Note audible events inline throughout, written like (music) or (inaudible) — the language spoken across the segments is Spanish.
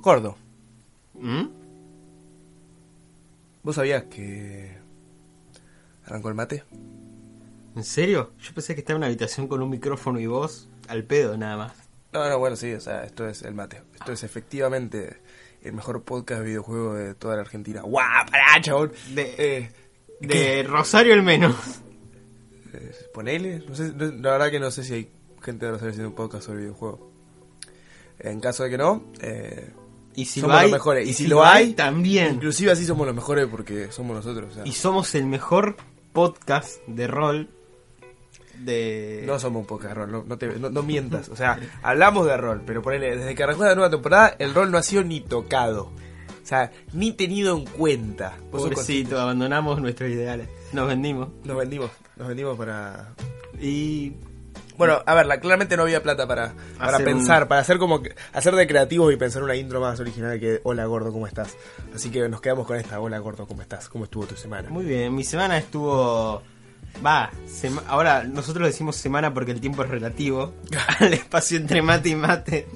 Gordo, ¿Mm? ¿vos sabías que arrancó el mate? ¿En serio? Yo pensé que estaba en una habitación con un micrófono y voz al pedo nada más. No, no, bueno, sí, o sea, esto es el mate. Esto es efectivamente el mejor podcast de videojuegos de toda la Argentina. ¡Guau! ¡Pará, chabón! De- Eh, De Rosario el menos. eh, ponele, no sé, la verdad que no sé si hay gente de Rosario haciendo un podcast sobre videojuegos. En caso de que no, eh, Y si somos lo hay, los mejores. Y, si, lo hay, también. Inclusive así somos los mejores porque somos nosotros. o sea, Y somos el mejor podcast de rol de... No somos un podcast de rol, no, no te- no- no mientas. O sea, (laughs) hablamos de rol, pero ponele, desde que arrancó la nueva temporada, el rol no ha sido ni tocado. O sea, ni tenido en cuenta. Pobrecito, abandonamos nuestros ideales. Nos vendimos. Nos vendimos, nos vendimos para... Y Bueno, a ver, la- claramente no había plata para, para Hacer pensar, un- para hacer como hacer de creativos y pensar una intro más original que Hola gordo, ¿cómo estás? Así que nos quedamos con esta, Hola gordo, ¿cómo estás? ¿Cómo estuvo tu semana? muy bien, mi semana estuvo... Va, sema- ahora nosotros decimos semana porque el tiempo es relativo (laughs) (laughs) al espacio entre mate y mate.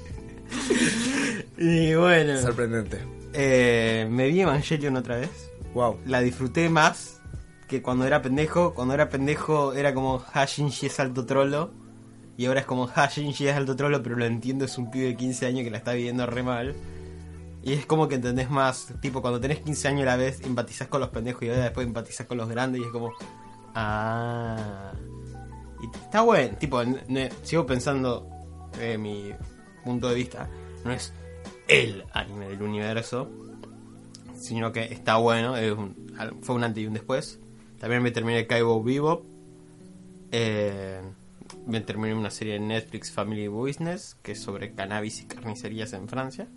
y bueno, Sorprendente. eh, me vi Evangelion otra vez. Wow. La disfruté más que cuando era pendejo. Cuando era pendejo era como Hashinji es alto trolo. Y ahora es como (laughs) Hashinji es alto trolo, pero lo entiendo, es un pibe de 15 años que la está viviendo re mal. Y es como que entendés más, tipo, cuando tenés 15 años a la vez, empatizás con los pendejos y ahora después empatizás con los grandes y es como... Ah... Y está bueno, tipo, sigo pensando, de mi punto de vista, no es el anime del universo, sino que está bueno, fue un antes y un después. También me terminé Kaibo Bebop. Eh, me terminé una serie de Netflix Family Business, que es sobre cannabis y carnicerías en Francia.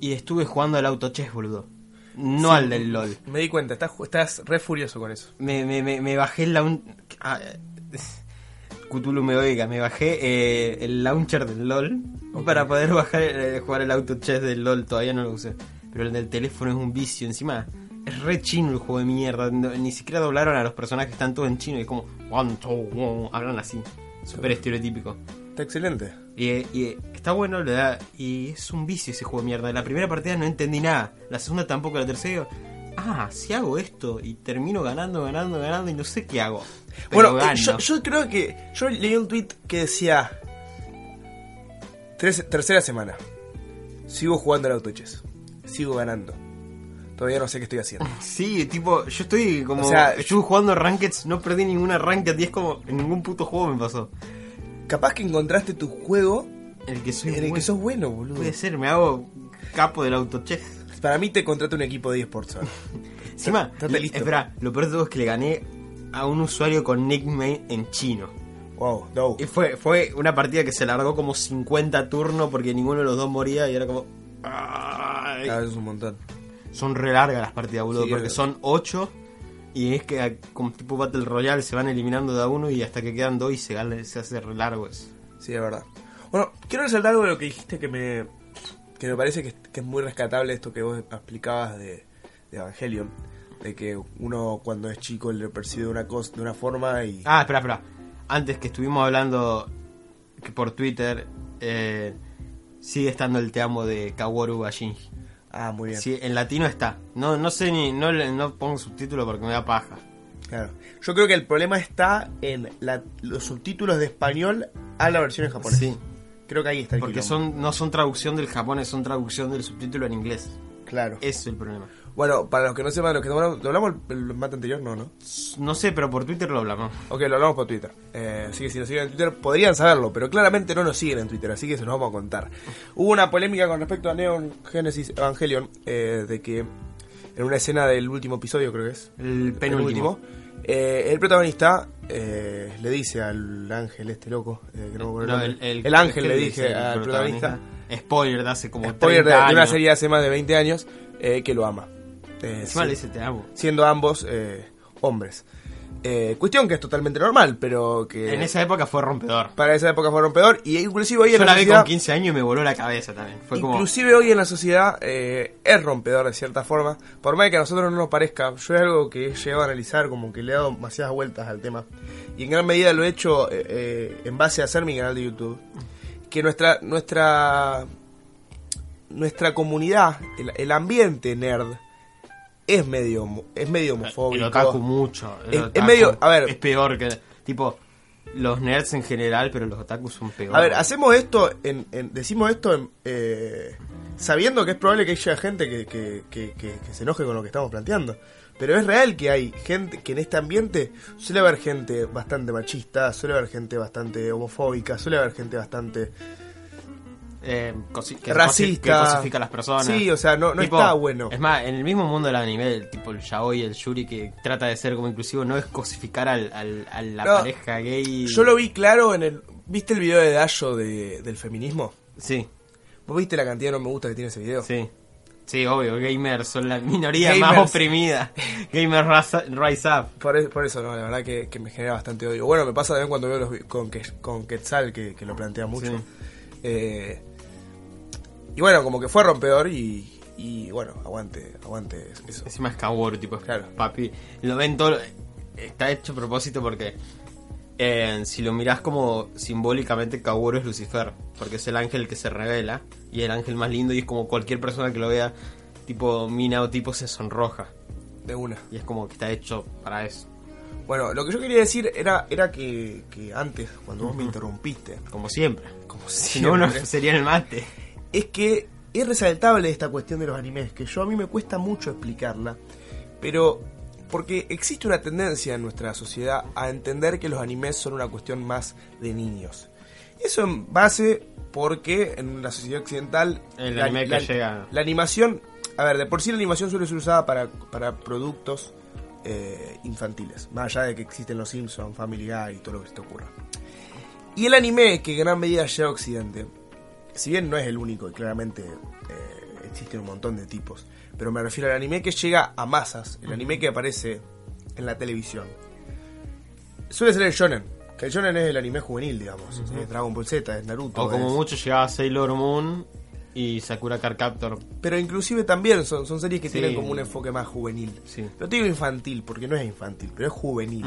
Y estuve jugando al auto chess, boludo. No Sí. al del LOL. Me di cuenta, estás, estás re furioso con eso. Me, me, me, me bajé el laun... ah, Cthulhu me oiga, me bajé eh, el launcher del LOL Ok. para poder bajar eh, jugar el auto chess del LOL, todavía no lo usé. Pero el del teléfono es un vicio, encima es re chino el juego de mierda, no- ni siquiera doblaron a los personajes, están todos en chino y es como one, two, one, hablan así, súper estereotípico. Está excelente. Y, y está bueno, le da. Y es un vicio ese juego de mierda. La primera partida no entendí nada. La segunda tampoco, la tercera digo, ah, si hago esto y termino ganando, ganando, ganando y no sé qué hago. Pero bueno, eh, yo creo que. Yo leí un tweet que decía. tres- tercera semana. Sigo jugando al autochess. Sigo ganando. Todavía no sé qué estoy haciendo. Sí, tipo, yo estoy como. O sea, estuve jugando Rankeds, no perdí ninguna Ranked y es como. En ningún puto juego me pasó. Capaz que encontraste tu juego El que soy en el que sos bueno, boludo. Puede ser, me hago capo del auto chess. Para mí te contrata un equipo de eSports. (laughs) Encima, listo. espera, lo peor de todo es que le gané a un usuario con nickname en chino. Wow, no. Y fue, fue una partida que se largó como 50 turnos porque ninguno de los dos moría y era como... Ay. Ah, es un montón. Son re largas las partidas, boludo, Sí, porque son 8 y es que a- como tipo Battle Royale se van eliminando de a uno y hasta que quedan dos y se, se hace re largo eso. Sí, es verdad. Bueno, quiero resaltar algo de lo que dijiste que me, que me parece que, que es muy rescatable esto que vos explicabas de, de Evangelion. De que uno cuando es chico le percibe una cosa de una forma y... Ah, espera, espera. Antes que estuvimos hablando que por Twitter eh, sigue estando el te amo de Kaworu Bashinji. Ah, muy bien. Sí, en latino está. No, no sé ni, no, no pongo subtítulo porque me da paja. Claro. Yo creo que el problema está en la- los subtítulos de español a la versión en japonés. Sí. Creo que ahí está el Porque quilombo. son, no son traducción del japonés, son traducción del subtítulo en inglés. Claro. Ese es el problema. Bueno, para los que no sepan lo que hablamos, ¿lo hablamos el, el mate anterior? No, ¿no? No sé, pero por Twitter lo hablamos. Ok, lo hablamos por Twitter. Eh, así que si nos siguen en Twitter podrían saberlo, pero claramente no nos siguen en Twitter, así que se los vamos a contar. Hubo una polémica con respecto a Neon Genesis Evangelion, eh, de que en una escena del último episodio, creo que es, El penúltimo. Eh, el protagonista eh, le dice al ángel este loco, eh, que no me acuerdo No, el, el. El ángel ¿qué le dice dije el al protagonista, Spoiler de hace como spoiler de, 30 de una serie de hace más de 20 años, eh, que lo ama. Eh, Encima sí, le dice te amo. siendo ambos eh, hombres. Eh, cuestión que es totalmente normal, pero que En esa época fue rompedor. para esa época fue rompedor. Y inclusive hoy en Yo la, la vi con 15 años y me voló la cabeza también. Fue como. hoy en la sociedad eh, es rompedor de cierta forma. Por más que a nosotros no nos parezca, yo es algo que he llegado a analizar, como que le he dado demasiadas vueltas al tema. Y en gran medida lo he hecho en base a hacer mi canal de YouTube. Que nuestra nuestra nuestra comunidad, el, el ambiente nerd, es medio es medio homofóbico. Otaku mucho. el Es- es medio- a ver. Es peor que. Tipo, los nerds en general, pero los otakus son peores. A ver, hacemos esto, en, en- decimos esto en, eh, sabiendo que es probable que haya gente que, que- que- que- que se enoje con lo que estamos planteando. Pero es real que hay gente que en este ambiente suele haber gente bastante machista, suele haber gente bastante homofóbica, suele haber gente bastante Eh, que racista. que cosifica a las personas. Sí, o sea, no, no Tipo, está bueno. Es más, en el mismo mundo del anime, el tipo el yaoi, el yuri, que trata de ser como inclusivo, no es cosificar al, al- a la No, pareja gay. Yo lo vi claro en el... ¿Viste el video de Dayo de, del feminismo? Sí, ¿Vos viste la cantidad de no me gusta que tiene ese video? sí. Sí, obvio, gamers son la minoría Gamers. más oprimida. (laughs) Gamers rise- up. Por, e- por eso, no, la verdad que, que me genera bastante odio. Bueno, me pasa también cuando veo los con, con Quetzal, que, que lo plantea mucho. Sí. Eh, y bueno, como que fue rompedor y, y bueno, aguante, aguante eso. Encima es Kaworu, tipo, Claro. papi. Lo ven todo. Está hecho a propósito porque. eh, si lo mirás como simbólicamente, Kaworu es Lucifer. Porque es el ángel que se revela. Y el ángel más lindo. Y es como cualquier persona que lo vea, tipo mina o tipo, se sonroja. De una. Y es como que está hecho para eso. Bueno, lo que yo quería decir era, era que, que antes, cuando vos me interrumpiste, Como siempre. como Si no, no siempre, sería el mate. es que es resaltable esta cuestión de los animes, que yo a mí me cuesta mucho explicarla, pero porque existe una tendencia en nuestra sociedad a entender que los animes son una cuestión más de niños. Eso en base porque en la sociedad occidental El anime que llega. la animación, a ver, de por sí la animación suele ser usada para, para productos eh, infantiles, más allá de que existen los Simpsons, Family Guy y todo lo que se te ocurra. Y el anime, que en gran medida llega a Occidente, si bien no es el único y claramente eh, existen un montón de tipos, pero me refiero al anime que llega a masas, el anime que aparece en la televisión. Suele ser el shonen, que el shonen es el anime juvenil, digamos. Es Dragon Ball Z, es Naruto. O como es- mucho llegaba Sailor Moon y Sakura Card Captor. Pero inclusive también son, son series que Sí. tienen como un enfoque más juvenil. Sí. No te digo infantil, porque no es infantil, pero es juvenil.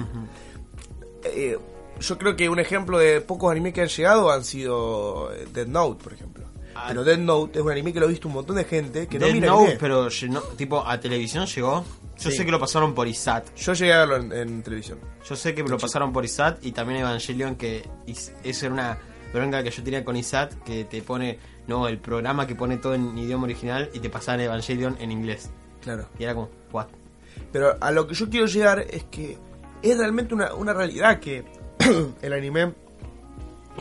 Eh, yo creo que un ejemplo de pocos animes que han llegado han sido eh, Dead Note, por ejemplo. Ah. Pero Dead Note es un anime que lo ha visto un montón de gente que no mira Note, anime. pero tipo a televisión llegó. Yo Sí. sé que lo pasaron por ISAT. Yo llegué a verlo en, en televisión. Yo sé que lo pasaron por ISAT y también Evangelion, que eso era una bronca que yo tenía con ISAT, que te pone, no, el programa que pone todo en idioma original y te pasaban Evangelion en inglés. Claro. Y era como, what? Pero a lo que yo quiero llegar es que es realmente una, una realidad que (clears throat) el anime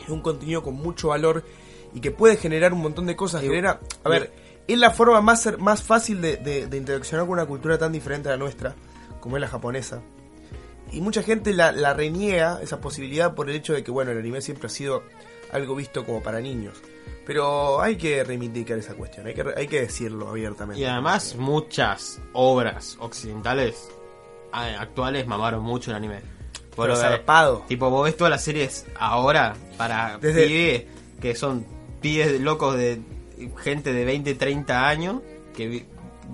es un contenido con mucho valor y que puede generar un montón de cosas. Genera, a ver, es la forma más, más fácil de, de, de interaccionar con una cultura tan diferente a la nuestra, como es la japonesa. Y mucha gente la, la reniega esa posibilidad por el hecho de que, bueno, el anime siempre ha sido algo visto como para niños. Pero hay que reivindicar esa cuestión, hay que, hay que decirlo abiertamente. Y además muchas obras occidentales actuales mamaron mucho el anime. Ves- zarpado. Tipo, vos ves todas las series ahora para Desde- pibes que son pibes locos de gente de 20, 30 años que vi-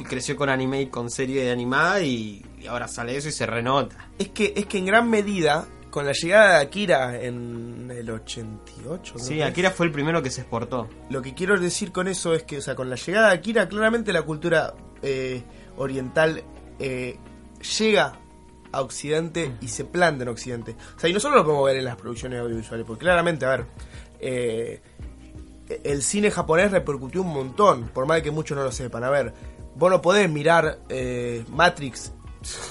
creció con anime y con serie de animada y, y ahora sale eso y se renota. Es que, es que en gran medida, con la llegada de Akira en el 88, creo Sí, Akira fue el primero que se exportó. lo que quiero decir con eso es que, o sea, con la llegada de Akira, claramente la cultura eh, oriental eh, llega a Occidente y se planta en Occidente. O sea, y nosotros lo podemos ver en las producciones audiovisuales, porque claramente, a ver, eh, el cine japonés repercutió un montón, por más de que muchos no lo sepan. A ver, vos no podés mirar eh, Matrix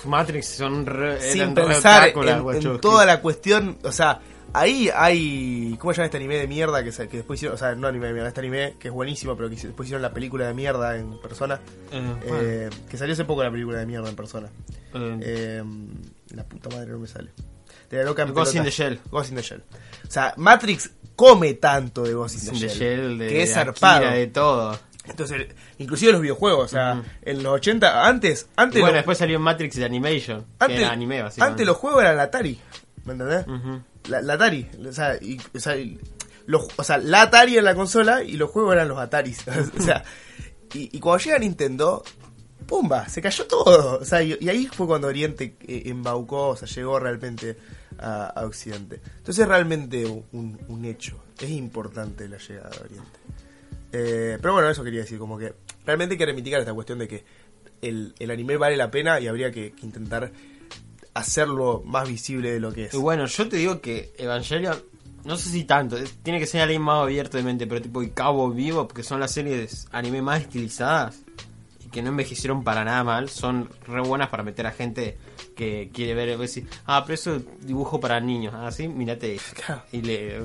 Matrix son re, sin re pensar en, toda la cuestión, o sea, ahí hay, ¿cómo se llama este anime de mierda que, después hicieron, o sea, no anime de mierda, este anime que es buenísimo, pero que después hicieron la película de mierda en persona, Eh, bueno. eh, que salió hace poco la película de mierda en persona. Eh. La puta madre no me sale. De la loca Ghost in the Shell. Ghost in the Shell. O sea, Matrix come tanto de Ghost in the, Sin de Shell, Shell, de que es zarpado. de todo. Entonces, inclusive los videojuegos, o sea, en los 80, antes, antes, Y bueno, lo- después salió Matrix de Animation, antes, que era anime, antes los juegos eran la Atari, ¿me entendés? La, la Atari, o sea, y- o, sea, y- los, o sea, la Atari en la consola y los juegos eran los Ataris. (laughs) o sea, y, y cuando llega Nintendo, ¡pumba! Se cayó todo. O sea, y, y ahí fue cuando Oriente eh, embaucó, o sea, llegó realmente a, a Occidente. Entonces es realmente un, un hecho. Es importante la llegada de Oriente. Eh, pero bueno, eso quería decir, como que realmente hay que reivindicar esta cuestión de que el, el anime vale la pena y habría que, que intentar hacerlo más visible de lo que es. Y bueno, yo te digo que Evangelion, no sé si tanto, tiene que ser alguien más abierto de mente, pero tipo y Cabo Vivo, porque son las series anime más estilizadas y que no envejecieron para nada mal, son re buenas para meter a gente que quiere ver, decir, ah, pero eso es dibujo para niños, ah, sí, mírate. (laughs) Claro. Y le.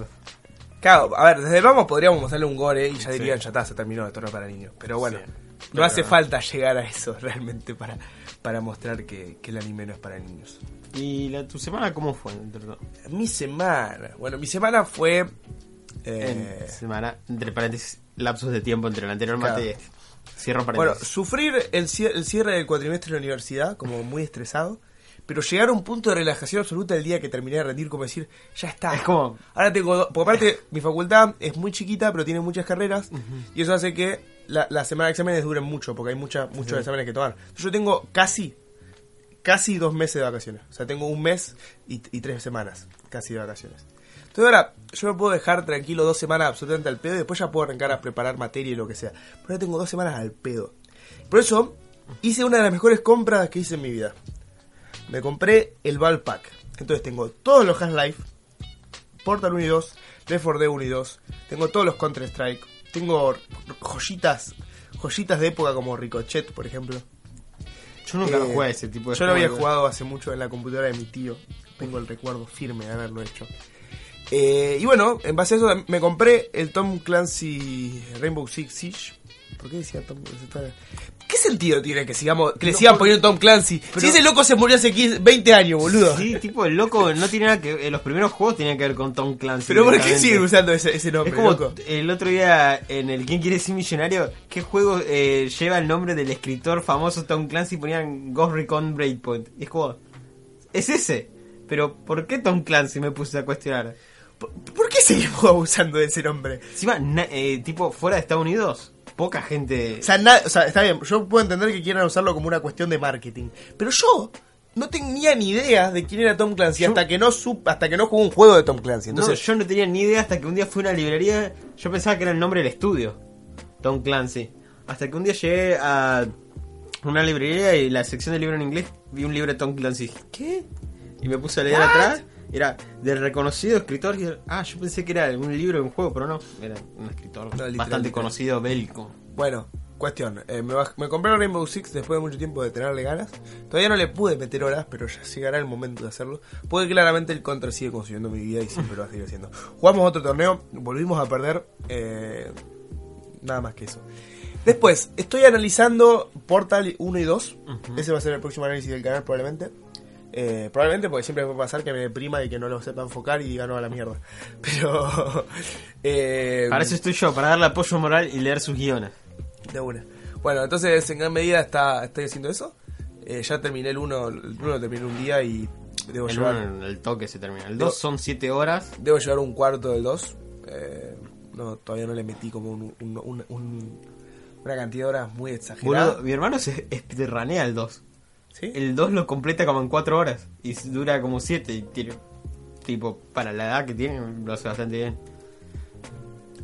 Claro, a ver, desde el vamos podríamos mostrarle un gore y ya Sí. dirían, ya está, se terminó esto no es para niños. Pero bueno, Sí. no hace falta llegar a eso (laughs) realmente para, para mostrar que, que el anime no es para niños. ¿Y la, tu semana cómo fue? Mi semana, bueno, mi semana fue... eh, En semana, entre paréntesis, lapsos de tiempo entre el anterior Claro. mate y este. Cierro bueno, paréntesis. sufrir el, el cierre del cuatrimestre de la universidad, como muy estresado, pero llegar a un punto de relajación absoluta el día que terminé de rendir, como decir, ya está. Es como- Ahora tengo. do- Porque aparte, (laughs) mi facultad es muy chiquita, pero tiene muchas carreras, y eso hace que la, la semana de exámenes duren mucho, porque hay mucha, muchos Sí. exámenes que tomar. Yo tengo casi. Casi dos meses de vacaciones. O sea, tengo un mes y, y tres semanas casi de vacaciones. Entonces ahora, yo me puedo dejar tranquilo dos semanas absolutamente al pedo y después ya puedo arrancar a preparar materia y lo que sea. Pero ahora tengo dos semanas al pedo. Por eso, hice una de las mejores compras que hice en mi vida. Me compré el Val Pack. Entonces tengo todos los Half-Life, Portal 1 y 2, Left 4 Dead 1 y 2. Tengo todos los Counter-Strike. Tengo joyitas, joyitas de época como Ricochet, por ejemplo. Yo nunca Eh, jugué a ese tipo de Yo lo había jugado hace mucho en la computadora de mi tío. Tengo el recuerdo firme de haberlo hecho. Eh, y bueno, en base a eso me compré el Tom Clancy Rainbow Six Siege. ¿Por qué decía Tom Clancy? ¿Qué sentido tiene que sigamos que le No, sigan poniendo Tom Clancy? pero- si ese loco se murió hace 15 20 años, boludo. Sí, tipo el loco no tiene nada que eh, los primeros juegos tenían que ver con Tom Clancy. Pero ¿por qué siguen usando ese, ese nombre, Es como loco? el otro día en el ¿Quién quiere ser millonario? ¿Qué juego eh, lleva el nombre del escritor famoso Tom Clancy? Ponían Ghost Recon Breakpoint. Y es como, es ese. Pero ¿por qué Tom Clancy me puse a cuestionar? ¿Por, por qué seguimos (laughs) abusando de ese nombre? Encima, na- eh, tipo, fuera de Estados Unidos, poca gente... O sea, na- o sea, está bien, yo puedo entender que quieran usarlo como una cuestión de marketing. Pero yo no tenía ni idea de quién era Tom Clancy Yo- hasta que no sup- hasta que no jugué un juego de Tom Clancy. No, Entonces, yo no tenía ni idea hasta que un día fui a una librería. Yo pensaba que era el nombre del estudio, Tom Clancy. Hasta que un día llegué a una librería y la sección de libro en inglés vi un libro de Tom Clancy. ¿Qué? Y me puse a leer atrás. Era del reconocido escritor. Ah, yo pensé que era un libro de un juego, pero no. Era un escritor No, bastante conocido, bélico. bueno, cuestión. eh, me, baj- me compré el Rainbow Six después de mucho tiempo de tenerle ganas. Todavía no le pude meter horas, pero ya llegará el momento de hacerlo. Porque claramente el Contra sigue consumiendo mi vida y siempre lo va a seguir haciendo. Jugamos otro torneo, volvimos a perder. eh, nada más que eso. Después, estoy analizando Portal 1 y 2. Ese va a ser el próximo análisis del canal probablemente. Eh, probablemente porque siempre puede pasar que me deprima y que no lo sepa enfocar y diga no a la mierda. (laughs) Pero... (laughs) eh, Para eso estoy yo, para darle apoyo moral y leer sus guiones. de una. Bueno, entonces en gran medida está, estoy haciendo eso. Eh, ya terminé el 1, el 1 lo terminé un día y debo El llevar, uno, el toque se termina. El Yo- 2 son 7 horas. debo llevar un cuarto del 2. Eh, no, todavía no le metí como un, un- un- un- una cantidad de horas muy exagerada. Mi hermano se speedranea el 2. ¿Sí? El 2 lo completa como en 4 horas y dura como 7 y tiene tipo para la edad que tiene lo hace bastante bien.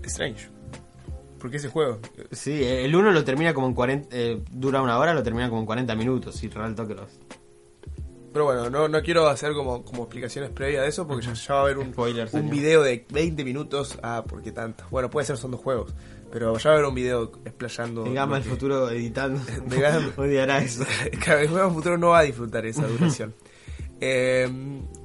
Strange. Porque ese juego. Sí, el 1 lo termina como en 40 eh, dura una hora, lo termina como en 40 minutos y real toque los Pero bueno, no, no quiero hacer como, como explicaciones previas de eso porque ya, ya va a haber un, (laughs) Spoiler, un video de 20 minutos. Ah, ¿por qué tanto? Bueno, puede ser, son dos juegos. Pero ya va a haber un video explayando. El Gama que- futuro editando (laughs) De Gama. (laughs) odiará eso. (laughs) El futuro no va a disfrutar esa duración. Eh,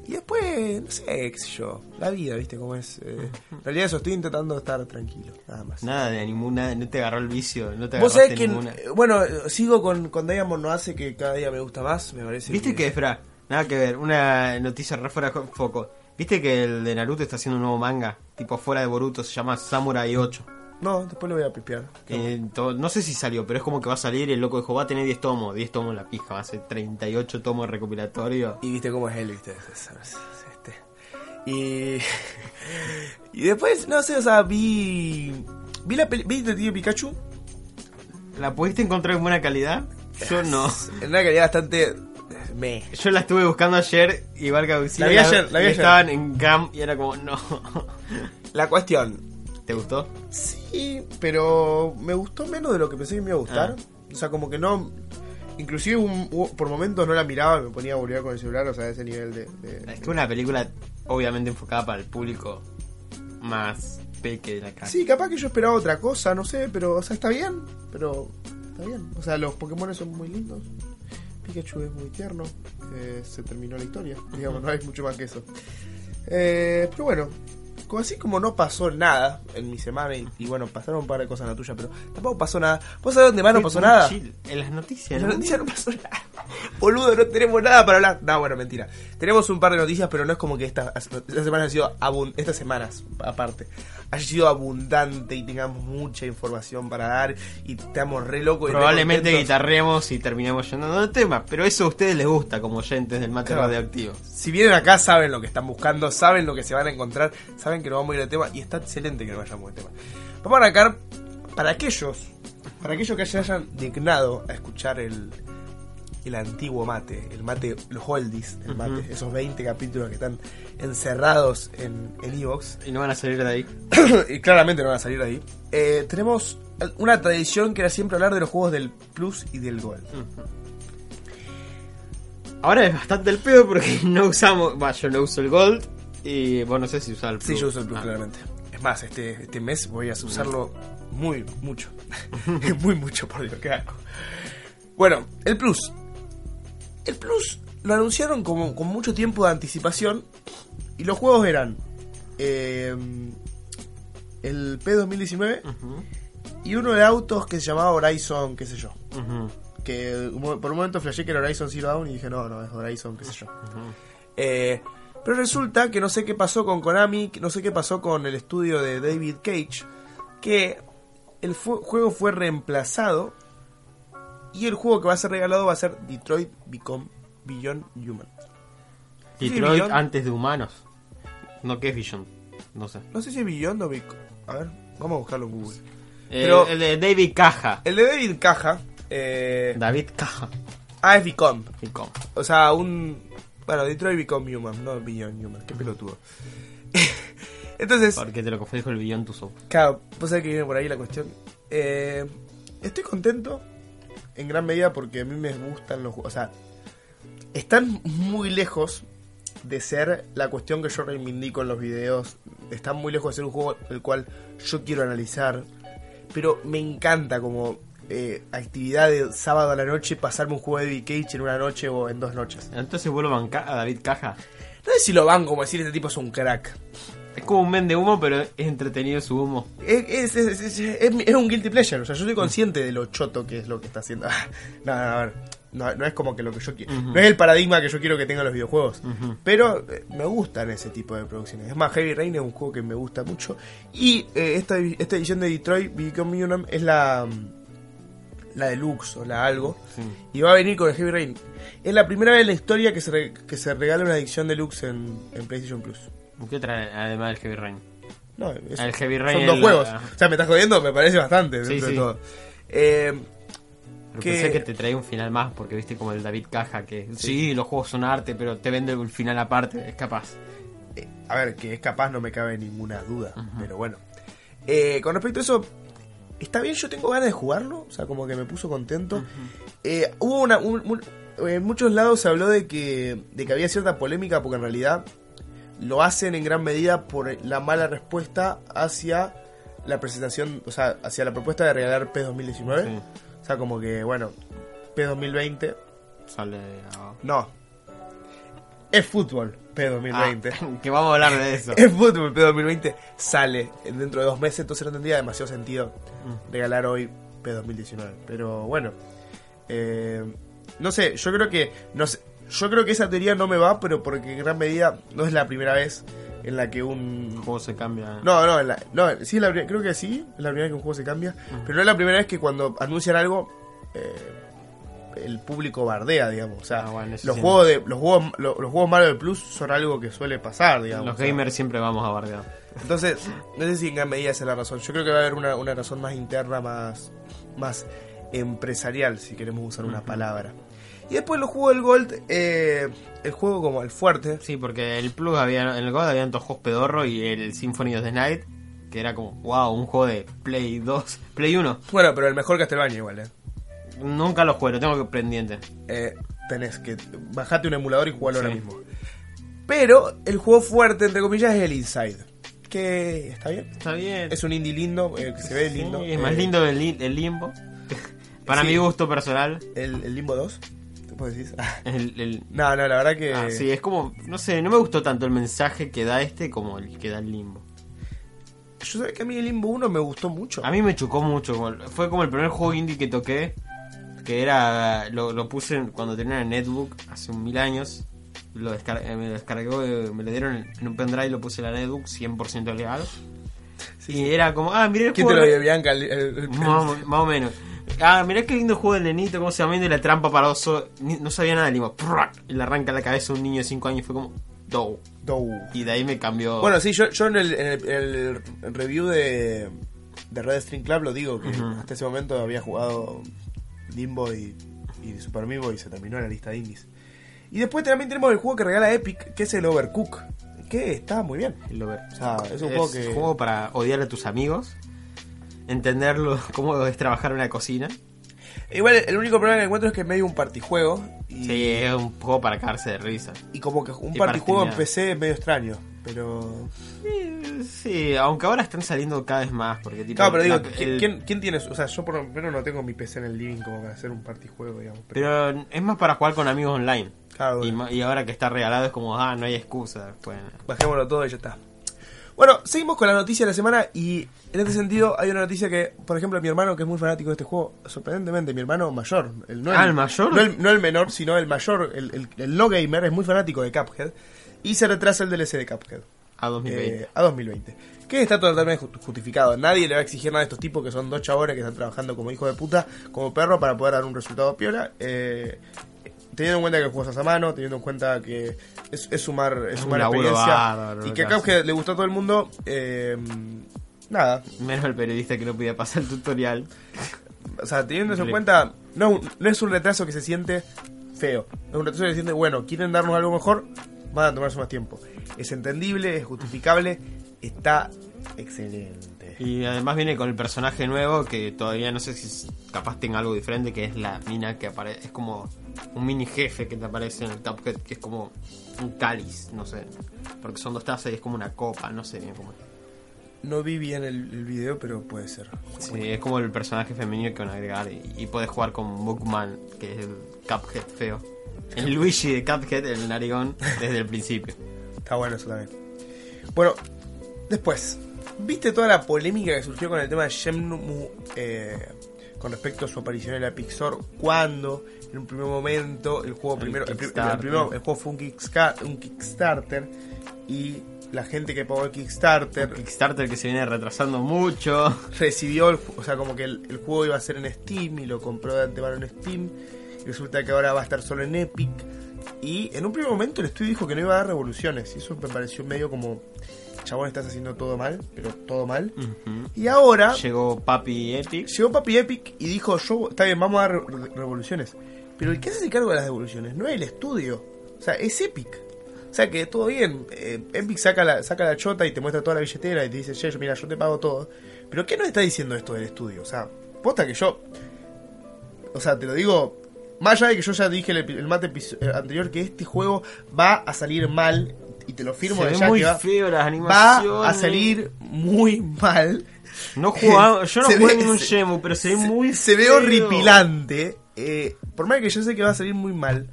y después, no sé, qué sé yo, la vida, ¿viste cómo es? Eh, en realidad eso, estoy intentando estar tranquilo, nada más. Nada de ninguna, no te agarró el vicio, no te Vos sabés que, ninguna. bueno, sigo con, con Diamond No Hace, que cada día me gusta más, me parece ¿Viste que, espera, nada que ver, una noticia re fuera de foco. ¿Viste que el de Naruto está haciendo un nuevo manga? Tipo fuera de Boruto, se llama Samurai 8. No, después lo voy a pipear. Eh, no sé si salió, pero es como que va a salir y el loco dijo, va a tener 10 tomos, 10 tomos la pija, va a ser 38 tomos recopilatorios. Y viste cómo es él, viste. Es- es- es- este. Y. (laughs) y después, no sé, o sea, vi. Vi la peli. ¿Vi Detective Pikachu? ¿La pudiste encontrar en buena calidad? Yo no. En una calidad bastante. Me. Yo la estuve buscando ayer, que Auxilio. La vi ayer, la vi y ayer. Estaban en GAM y era como, no. La cuestión. ¿Te gustó? Sí, pero me gustó menos de lo que pensé que me iba a gustar. Ah. O sea, como que no. Inclusive un- por momentos no la miraba, me ponía a volver con el celular, o sea, ese nivel de. de- Es que una película obviamente enfocada para el público más peque de la casa. Sí, capaz que yo esperaba otra cosa, no sé, pero, o sea, está bien, pero está bien. O sea, los Pokémon son muy lindos. Pikachu es muy tierno. eh, se terminó la historia, digamos, no hay mucho más que eso. Eh, pero bueno, así como no pasó nada en mi semana, y, y bueno, pasaron un par de cosas en la tuya, pero tampoco pasó nada. ¿Vos sabés dónde más no pasó nada? chill. En las noticias, En la ¿no? noticia no pasó nada. (laughs) Boludo, no tenemos nada para hablar. No, bueno, mentira. Tenemos un par de noticias, pero no es como que esta, esta semana ha sido estas semanas, aparte, haya sido abundante y tengamos mucha información para dar y estamos re locos. Probablemente guitarremos y terminemos yendo de tema, pero eso a ustedes les gusta como oyentes del mate Claro. radioactivo. Si vienen acá, saben lo que están buscando, saben lo que se van a encontrar, saben que nos vamos a ir de tema y está excelente que nos vayamos de tema. Vamos a arrancar para aquellos, para aquellos que se hayan dignado a escuchar el, el antiguo mate, el mate, los oldies del mate, esos 20 capítulos que están encerrados en en Evox, Y no van a salir de ahí. (coughs) y claramente no van a salir de ahí. Eh, tenemos una tradición que era siempre hablar de los juegos del Plus y del Gold. Ahora es bastante el pedo porque (laughs) no usamos. Va, yo no uso el Gold. Y vos no sé si usar el Plus. Sí, yo uso el Plus, Ah. claramente. Es más, este, este mes voy a usarlo muy, mucho. (laughs) (laughs) muy mucho, por Dios, que hago. Bueno, el Plus. El Plus lo anunciaron como, con mucho tiempo de anticipación. Y los juegos eran. eh, el P2019 Ujú, y uno de autos que se llamaba Horizon, qué sé yo. Que por un momento flashé que era Horizon Zero Dawn y dije, no, no, es Horizon, qué sé yo. Eh, pero resulta que no sé qué pasó con Konami, que no sé qué pasó con el estudio de David Cage, que el fu- juego fue reemplazado y el juego que va a ser regalado va a ser Detroit Become Beyond Human. Detroit Beyond. antes de humanos. No, ¿qué es Vision? No sé. No sé si es Beyond o Become. A ver, vamos a buscarlo en Google. Eh, Pero- el de David Caja. El de David Caja. Eh, David Caja. ah, es Become. Y com. O sea, un. Bueno, Detroit Become Human, no Beyond Human. Qué pelotudo. (laughs) Entonces. Porque te lo confundí con el Beyond Souls. Claro, pues sabés que viene por ahí la cuestión. Eh, estoy contento en gran medida porque a mí me gustan los juegos. O sea, están muy lejos de ser la cuestión que yo reivindico en los videos. Están muy lejos de ser un juego el cual yo quiero analizar. Pero me encanta como eh, actividad de sábado a la noche pasarme un juego de David Cage en una noche o en dos noches. Entonces vuelvo a David Caja. No sé si lo van como decir este tipo es un crack. Es como un vende humo, pero es entretenido su humo. Es, es, un guilty pleasure, o sea, yo soy consciente de lo choto que es lo que está haciendo. (laughs) no, no, a ver, no, no es como que lo que yo quiero. No es el paradigma que yo quiero que tengan los videojuegos. Pero eh, me gustan ese tipo de producciones. Es más, Heavy Rain es un juego que me gusta mucho. Y eh, esta, esta edición de Detroit Become Human es la, mm, la deluxe o la algo. Sí. Y va a venir con el Heavy Rain. Es la primera vez en la historia que se, re- que se regala una edición deluxe en, en PlayStation Plus. ¿Qué trae además del Heavy Rain? No, es- El Heavy Rain son dos juegos. la- O sea, me estás jodiendo, me parece bastante Sí, dentro de sí. todo. Eh, Pero que- pensé que te traía un final más, porque viste como el David Caja, que sí, los juegos son arte, pero te vende un final aparte, es capaz. eh, a ver, que es capaz, no me cabe ninguna duda. Pero bueno. Eh, con respecto a eso, está bien, yo tengo ganas de jugarlo. O sea, como que me puso contento. Eh, hubo una. un- un- en muchos lados se habló de que, de que había cierta polémica porque en realidad lo hacen en gran medida por la mala respuesta hacia la presentación, o sea, hacia la propuesta de regalar P2019. Sí, O sea, como que, bueno, P2020, sale a- no. es fútbol P2020. Ah, (laughs) que vamos a hablar de eso. Es fútbol P2020 sale dentro de dos meses, entonces no tendría demasiado sentido Mm. regalar hoy P2019. Pero bueno, eh, no sé, yo creo que no sé, yo creo que esa teoría no me va, pero porque en gran medida no es la primera vez en la que un El juego se cambia. no, no, en la- no, sí la creo que sí, es la primera vez que un juego se cambia, pero no es la primera vez que cuando anuncian algo eh, el público bardea, digamos, o sea, Ah, bueno, los sí. juegos de los juegos lo- los juegos Marvel Plus son algo que suele pasar, digamos. Los o sea. gamers siempre vamos a bardear. Entonces, no sé si en gran medida es la razón. Yo creo que va a haber una, una razón más interna, más, más empresarial, si queremos usar una palabra. Y después los juegos del Gold, eh, el juego como el fuerte. Sí, porque el Plus había, en el God habían dos juegos pedorro y el Symphony of the Night, que era como, wow, un juego de Play 2, Play 1. Bueno, pero el mejor Castlevania igual, ¿eh? Nunca lo juego, lo tengo que pendiente. Eh, tenés que bajarte un emulador y jugarlo ahora mismo. Pero el juego fuerte, entre comillas, es el Inside. Que está bien. Está bien. Es un indie lindo, eh, que se ve Sí, lindo. es más Eh, lindo el, li- el Limbo. (laughs) Para Sí. mi gusto personal. El, el Limbo 2, ¿te puedo decir? (laughs) El, el- no, no, la verdad que... ah, sí, es como, no sé, no me gustó tanto el mensaje que da este como el que da el Limbo. Yo sé que a mí el Limbo 1 me gustó mucho. A mí me chocó mucho. Fue como el primer juego indie que toqué. Que era. Lo, lo puse en- cuando tenía el netbook hace un mil años. Lo descar- eh, me lo descargó, eh, me lo dieron en, en un pendrive, lo puse en la netbook 100% legal. y era como, ah, mirá el ¿Quién te juego. lo dio, Bianca? El- el- el- más, más o menos. Ah, mirá qué lindo juego del nenito, cómo se llama, de la trampa para oso. Ni- no sabía nada, le digo, y le arranca la cabeza a un niño de 5 años y fue como, do. Dou. Y de ahí me cambió. Bueno, sí, yo, yo en, el, en el- en review de, de Red String Club lo digo, que hasta ese momento había jugado Limbo y, y Super Meat y se terminó en la lista de indies. Y después también tenemos el juego que regala Epic, que es el Overcook, que está muy bien. Lo ver. O sea, es un juego que... juego para odiar a tus amigos, entenderlo (laughs) cómo es trabajar en una cocina. Igual el único problema que encuentro es que es medio un partijuego. Y, Sí, es un juego para cagarse de risa. y como que un Y partijuego en. PC es medio extraño. Pero... Sí, sí, aunque ahora están saliendo cada vez más. Porque, tipo, Claro, pero digo, la- ¿quién, el- quién- quién tiene? O sea, yo por lo menos no tengo mi PC en el living como para hacer un partijuego, digamos. Pero es más para jugar con amigos online. Claro, Y, bueno. y ahora que está regalado es como, ah, no hay excusa. Bueno, Bajémoslo todo y ya está. Bueno, seguimos con la noticia de la semana y en este sentido hay una noticia que, por ejemplo, mi hermano que es muy fanático de este juego, sorprendentemente, mi hermano mayor, el, no Ah, ¿el mayor? No el, no el menor, sino el mayor, el, el- el no gamer, es muy fanático de Cuphead y se retrasa el DLC de Cuphead. a 2020. eh, a 2020. Que está totalmente ju- justificado. Nadie le va a exigir nada a estos tipos que son dos chabones que están trabajando como hijo de puta, como perro, para poder dar un resultado piola. Eh, teniendo en cuenta que el juego a mano, teniendo en cuenta que es, es sumar, es sumar experiencia. bárbaro, y que a que Cuphead le gustó a todo el mundo. eh, nada. Menos el periodista que no podía pasar el tutorial. O sea, teniendo eso en cuenta, no, no es un retraso que se siente feo. Es un retraso que se siente, bueno, quieren darnos algo mejor, van a tomarse más tiempo. Es entendible, es justificable, está excelente. Y además viene con el personaje nuevo que todavía no sé si es- capaz tenga algo diferente, que es la mina que aparece. Es como un mini jefe que te aparece en el Cuphead, que es como un cáliz, no sé. Porque son dos tazas y es como una copa, no sé bien cómo es. No vi bien el, el video, pero puede ser. Sí, es como el personaje femenino que van a agregar y, y puedes jugar con Mugman, que es el Cuphead feo. El Luigi de Cuphead, el narigón, desde el principio. Está bueno eso también. Bueno, después, ¿viste toda la polémica que surgió con el tema de Shenmue eh, con respecto a su aparición en la Pixar? Cuando, en un primer momento, el juego El primero, el, el primero- el juego fue un, Kicksca- un Kickstarter y la gente que pagó el Kickstarter Kickstarter que se viene retrasando mucho. recibió, el, o sea, como que el, el juego iba a ser en Steam y lo compró de antemano en Steam. Y resulta que ahora va a estar solo en Epic. Y en un primer momento el estudio dijo que no iba a dar revoluciones. Y eso me pareció medio como, chabón, estás haciendo todo mal, pero todo mal. Y ahora Llegó Papi Epic. llegó Papi Epic y dijo, yo, está bien, vamos a dar re- revoluciones. Pero el que hace cargo de las devoluciones no es el estudio. O sea, es Epic. O sea que todo bien, eh, Epic saca la, saca la chota y te muestra toda la billetera y te dice, che, yo, mira, yo te pago todo. Pero ¿qué nos está diciendo esto del estudio? O sea, posta que yo... O sea, te lo digo, más allá de que yo ya dije el, el mate eh, anterior que este juego va a salir mal, y te lo firmo de ya muy que va, feo las va a salir muy mal. No jugaba, (laughs) yo no Se jugué ve- ningún Shemu, pero se ve muy se ve horripilante. eh, por más que yo sé que va a salir muy mal.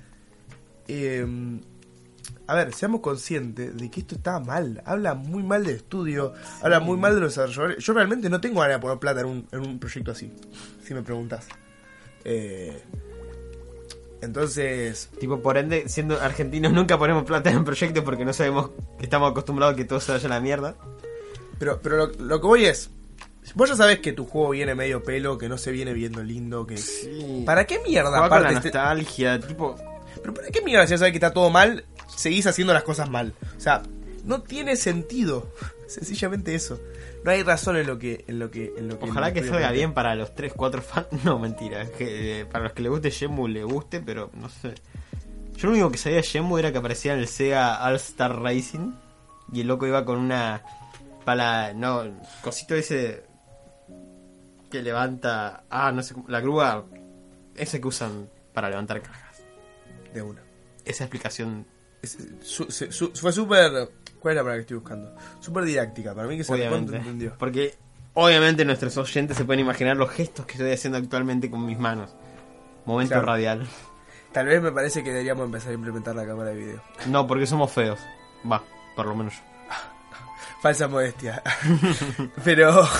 eh, a ver, seamos conscientes de que esto está mal. Habla muy mal del estudio, habla muy mal de los desarrolladores. Yo realmente no tengo ganas de poner plata en un, en un proyecto así, si me preguntas. Eh, entonces, Tipo, por ende, siendo argentinos (laughs) nunca ponemos plata en proyectos porque no sabemos que estamos acostumbrados a que todo se vaya a la mierda. pero, pero lo, lo que voy es, vos ya sabés que tu juego viene medio pelo, que no se viene viendo lindo, que... ¿Para qué mierda? Con la aparte este- nostalgia, tipo... Pero ¿para qué mierda si ya sabes que está todo mal, seguís haciendo las cosas mal? O sea, no tiene sentido. Sencillamente eso. No hay razón en lo que... En lo que, en lo que Ojalá que salga bien para los 3, 4 fans. (laughs) No, mentira. Que, eh, para los que le guste Shenmue le guste, pero no sé. Yo lo único que sabía de Shenmue era que aparecía en el Sega All Star Racing. Y el loco iba con una pala. No, cosito ese. Que levanta. Ah, no sé cómo. La grúa. Ese que usan para levantar cajas. De una. Esa explicación. Es- su- se- su- fue súper... ¿Cuál es la palabra que estoy buscando? Súper didáctica. Para mí que se Obviamente. entendió. Porque. Obviamente nuestros oyentes se pueden imaginar los gestos que estoy haciendo actualmente con mis manos. Momento Claro. radial. Tal vez me parece que deberíamos empezar a implementar la cámara de video. No, porque somos feos. Va, por lo menos yo. (laughs) Falsa modestia. (laughs) Pero... (laughs)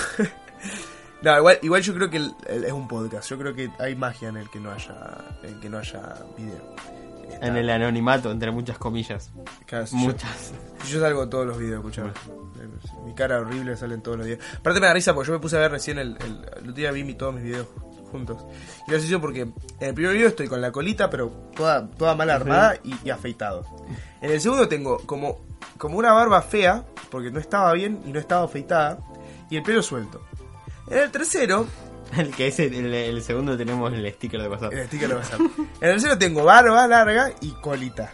No, igual, igual yo creo que el- el- es un podcast. Yo creo que hay magia en el que no haya, en que no haya video. En el anonimato, entre muchas comillas. claro, Muchas. Yo, yo salgo en todos los videos, escuchame. Mi cara horrible sale en todos los videos. Aparte me da risa porque yo me puse a ver recién el, el, el otro día vi mi- todos mis videos juntos. Y lo hice porque en el primer video estoy con la colita, pero toda, toda mal armada y, y afeitado. En el segundo tengo como, como una barba fea, porque no estaba bien y no estaba afeitada, y el pelo suelto. En el tercero, (laughs) El que es el, segundo tenemos el sticker de WhatsApp. el sticker de WhatsApp. En el tercero tengo barba larga y colita.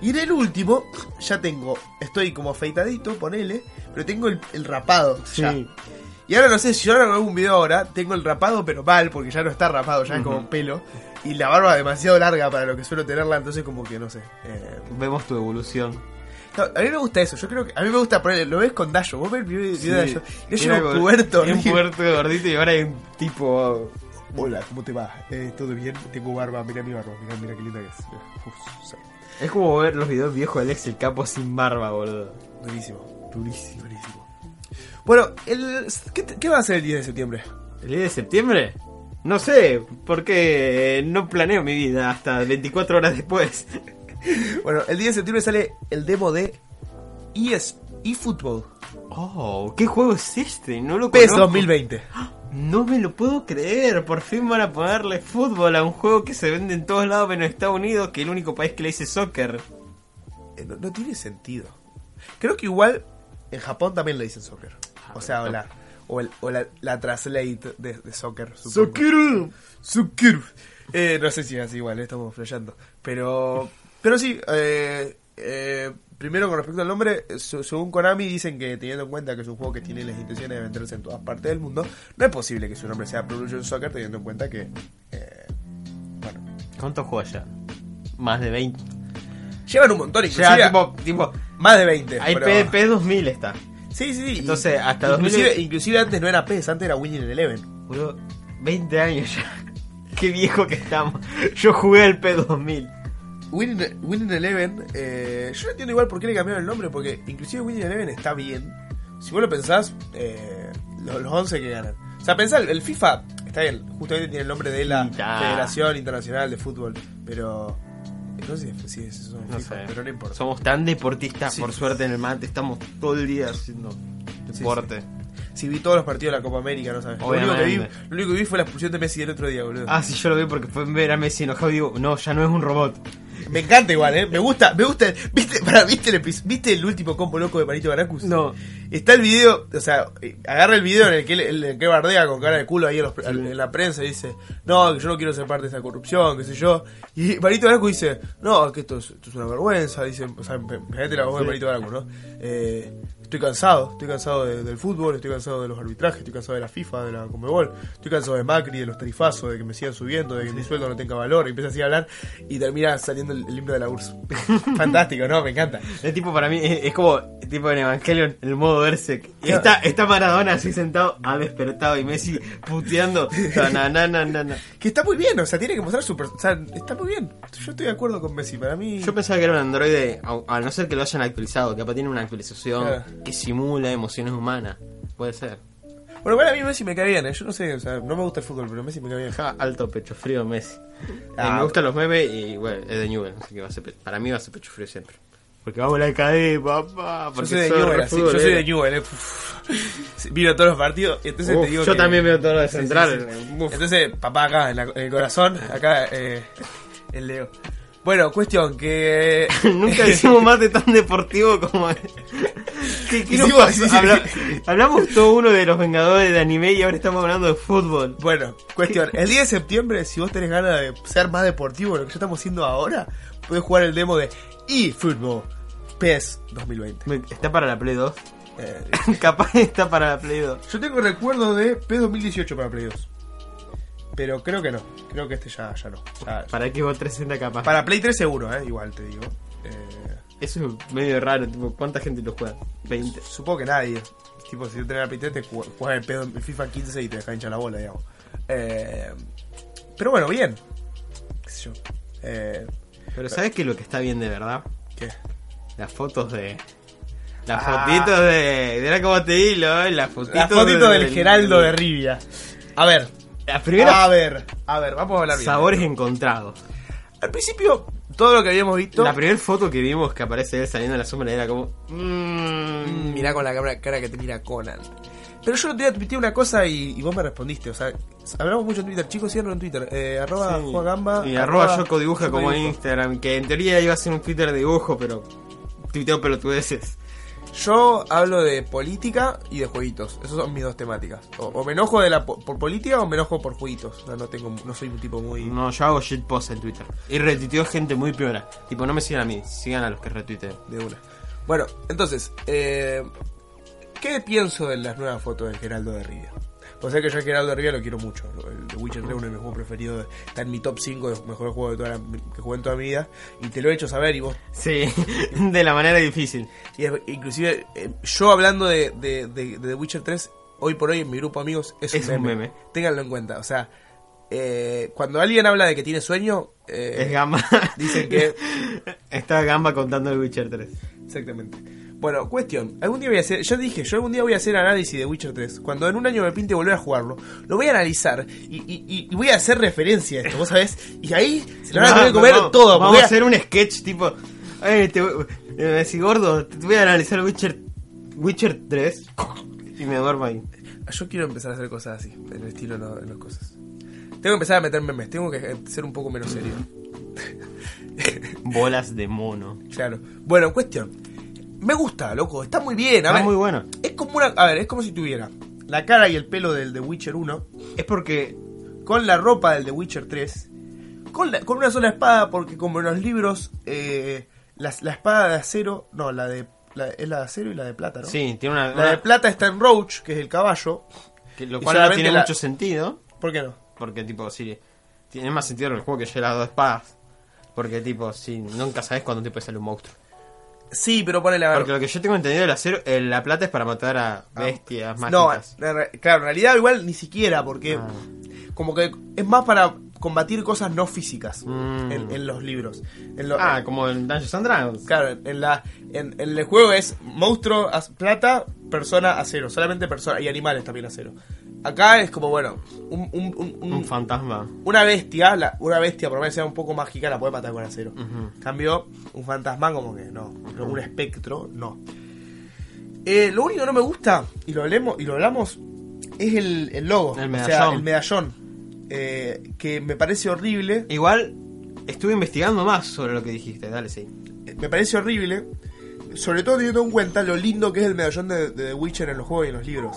Y en el último, ya tengo, estoy como afeitadito, ponele, pero tengo el, el rapado. ya. Sí. Y ahora no sé, si yo ahora hago un video ahora, tengo el rapado pero mal, porque ya no está rapado, ya es como pelo. Y la barba demasiado larga para lo que suelo tenerla, entonces como que no sé. eh, Vemos tu evolución. No, a mí me gusta eso, yo creo que a mí me gusta poner, lo ves con Dayo, vos ves el video de Sí. Dayo, yo Era como- puerto, era un puerto gordito y ahora hay un tipo. Hola, ¿cómo te va? Eh, ¿Todo bien? Tengo barba, mira mi barba, mira, mira qué linda que es. Uf, sí. Es como ver los videos viejos de Alex el Capo sin barba, boludo. Durísimo, durísimo, durísimo. Bueno, el, ¿qué, ¿qué va a hacer el 10 de septiembre? ¿El día de septiembre? No sé, porque no planeo mi vida hasta 24 horas después. (laughs) Bueno, el 10 de septiembre sale el demo de ES, eFootball, Oh, ¿qué juego es este? No lo PES conozco. 2020. No me lo puedo creer. Por fin van a ponerle fútbol a un juego que se vende en todos lados menos en Estados Unidos, que el único país que le dice soccer. Eh, No, no tiene sentido. Creo que igual en Japón también le dicen soccer. O sea, o la, o el- o la, la translate de, de soccer. supongo. Soccer. Eh, no sé si es así igual, estamos flasheando. Pero, pero sí, eh, eh, primero con respecto al nombre, según Konami dicen que teniendo en cuenta que es un juego que tiene las intenciones de venderse en todas partes del mundo, no es posible que su nombre sea Pro Evolution Soccer teniendo en cuenta que, eh, bueno, ¿Cuántos juegos ya? Más de 20. llevan un montón, inclusive, Ya, tipo, tipo, más de 20. hay pero- PDP 2000 está. Sí, sí, sí. Entonces, hasta inclusive, 2000 inclusive antes no era PES, antes era Winning Eleven. Boludo, 20 años ya. (laughs) Qué viejo que estamos. Yo jugué al P2000. Winning, Winning Eleven, eh, yo no entiendo igual por qué le cambiaron el nombre, porque inclusive Winning Eleven está bien. Si vos lo pensás, eh, los, los 11 que ganan. O sea, pensá, el, el FIFA está bien, justamente tiene el nombre de la Sí. Federación Internacional de Fútbol, pero... No sé si, es eso No FIFA, sé. pero no importa. Somos tan deportistas, Sí. por suerte, en el mate. Estamos todo el día haciendo deporte. Si vi todos los partidos de la Copa América, no sabes. Lo único, que vi, Obviamente. lo único que vi fue la expulsión de Messi el otro día, boludo. Ah, sí, yo lo vi porque fue ver a Messi enojado y digo, no, ya no es un robot. Me encanta igual, ¿eh? Me gusta, me gusta. ¿Viste, (laughs) para, ¿viste, el, ¿Viste el último combo loco de Marito Baracus? No. Está el video, o sea, agarra el video en el que, el que bardea con cara de culo ahí en, los- en la prensa y dice, no, que yo no quiero ser parte de esa corrupción, qué sé yo. Y Marito Baracus dice, no, que esto es, esto es una vergüenza, dice, o sea, fíjate la voz de Marito Baracus, ¿no? Eh, estoy cansado, estoy cansado de- del fútbol, estoy cansado de los arbitrajes, estoy cansado de la FIFA, de la Conmebol, estoy cansado de Macri, de los tarifazos, de que me sigan subiendo, de que mi sueldo no tenga valor, y empieza así a hablar y termina saliendo el, el himno de la URSS. (laughs) Fantástico, ¿no? Me encanta. Es tipo, para mí, es, es como tipo en Evangelion, el modo Berserk. Está, está Maradona así sentado, ha despertado y Messi puteando. Na. Que está muy bien, o sea, tiene que mostrar su... O sea, está muy bien. Yo estoy de acuerdo con Messi, para mí... Yo pensaba que era un androide, a, a no ser que lo hayan actualizado, que capaz tiene una actualización Claro. Que simula emociones humanas. Puede ser. Bueno, igual a mí Messi me cae bien, ¿eh? Yo no sé, o sea, no me gusta el fútbol, pero Messi me cae bien. Ja, alto pecho frío Messi. Ah. (laughs) Eh, me gustan los memes y bueno, es de Newell, así que va a ser, pe- para mí va a ser pecho frío siempre. Porque vamos a la cadena, papá. Yo soy de Newell, así, yo soy de. Newell, eh. Vino todos los partidos y entonces Uf, te digo yo que- también veo todo lo de Sí, sí, central. sí. Entonces, papá acá, en, la- en el corazón, acá, eh, el Leo. Bueno, cuestión que... (laughs) Nunca hicimos más de tan deportivo como ¿Qué, qué nos pasó? Habla- hablamos todo uno de los Vengadores de anime y ahora estamos hablando de fútbol. Bueno, cuestión. El 10 de septiembre, si vos tenés ganas de ser más deportivo de lo que ya estamos haciendo ahora, podés jugar el demo de eFootball PES 2020. Me- ¿Está para la Play 2? Eh, (laughs) Capaz está para la Play 2. yo tengo recuerdos de PES 2018 para Play 2. Pero creo que no. Creo que este ya, ya no. Ya- Para Xbox 360 capaz. para Play 3 seguro, eh, igual te digo. Eh, Eso es medio raro, tipo, ¿cuánta gente lo juega? 20. supongo que nadie. Tipo, si tú tenés la Play 3, te ju- jugás el pedo en FIFA 15 y te deja hinchar la bola, digamos. Eh, pero bueno, bien. ¿Qué sé yo? Eh, Pero ¿sabes qué es lo que está bien de verdad? ¿Qué? Las fotos de... Las Ah. fotitos de... Mira cómo te hilo, ¿eh? Las fotitos, La fotito de- del Geraldo de Rivia. A ver, Las primeras a ver, a ver, vamos a hablar bien. sabores encontrados. Al principio, todo lo que habíamos visto. La primera foto que vimos que aparece él saliendo de la sombra era como... Mmm, Mm, mirá con la cara, cara que te mira Conan. Pero yo otro día tuiteé una cosa y, y vos me respondiste. O sea, hablamos mucho en Twitter. Chicos, síganos en Twitter. Eh, arroba Sí. Gamba. Y arroba Yoko dibuja como en. Instagram. Que en teoría iba a ser un Twitter de dibujo, pero tuiteo pelotudeces. Yo hablo de política y de jueguitos. Esas son mis dos temáticas. O, o me enojo de la, po- por política o me enojo por jueguitos. O sea, no, tengo, no soy un tipo muy. No, yo hago shitpost en Twitter. Y retuiteo gente muy piola. Tipo, no me sigan a mí, sigan a los que retuiteo. de una. Bueno, entonces, eh, ¿qué pienso de las nuevas fotos del Geraldo de Rivia? Pues sé que yo el Geraldo Rivia lo quiero mucho. El The Witcher 3 es uno de mis juegos preferidos. Está en mi top 5 de los mejores juegos de toda la- que jugué en toda mi vida. Y te lo he hecho saber y vos. Sí, (laughs) de la manera difícil. Y es- inclusive, eh, yo hablando de, de, de- de The Witcher 3, hoy por hoy en mi grupo de amigos es, Es un, un meme. meme. Ténganlo en cuenta. O sea, eh, cuando alguien habla de que tiene sueño, eh, Es Gamba. dicen que (laughs) Está Gamba contando el Witcher 3. Exactamente. Bueno, cuestión. Algún día voy a hacer. Yo dije, yo algún día voy a hacer análisis de Witcher 3. Cuando en un año me pinte volver a jugarlo, lo voy a analizar y, y- y- y voy a hacer referencia a esto, ¿vos sabés? Y ahí se lo van a tener que comer todo. Vamos voy a hacer un sketch tipo. Ay, te decís, gordo, te voy a analizar Witcher, Witcher 3. Y me duermo ahí. Yo quiero empezar a hacer cosas así, en el estilo no, en las cosas. Tengo que empezar a meter memes, tengo que eh, ser un poco menos serio. Bolas de mono. Claro. Bueno, cuestión. Me gusta, loco, está muy bien. A Está ver, muy bueno. Es como una. A ver, es como si tuviera la cara y el pelo del The Witcher 1 Es porque. con la ropa del The Witcher 3, con, la- con una sola espada, porque como en los libros, eh, la, la espada de acero, no, la de la- es la de acero y la de plata, ¿no? Sí, tiene una. La de plata está en Roach, que es el caballo. que lo cual no tiene mucho sentido. ¿Por qué no? Porque, tipo, sí. Tiene más sentido en el juego que lleve las dos espadas. Porque, tipo, sí, nunca sabes cuándo te puede salir un monstruo. Sí, pero ponele a ver. Porque lo que yo tengo entendido, el acero, eh, la plata es para matar a bestias no, mágicas. en re- claro, en realidad igual ni siquiera, porque Ah. como que es más para combatir cosas no físicas Mm. en, en los libros. En lo- Ah, como en Dungeons and Dragons. Claro, en, la, en, en el juego es monstruo as- plata, persona acero, solamente persona y animales también acero. Acá es como, bueno, un, un- un- fantasma. una bestia, la- una bestia por lo menos sea un poco mágica, la puede matar con acero. Ujú. Cambio, un fantasma como que no, un espectro, no. Eh, lo único que no me gusta, y lo hablemos, y lo hablamos, es el, el logo, El o sea, medallón. el medallón, eh, que me parece horrible. Igual, estuve investigando más sobre lo que dijiste. Dale, sí. me parece horrible, sobre todo teniendo en cuenta lo lindo que es el medallón de, de The Witcher en los juegos y en los libros.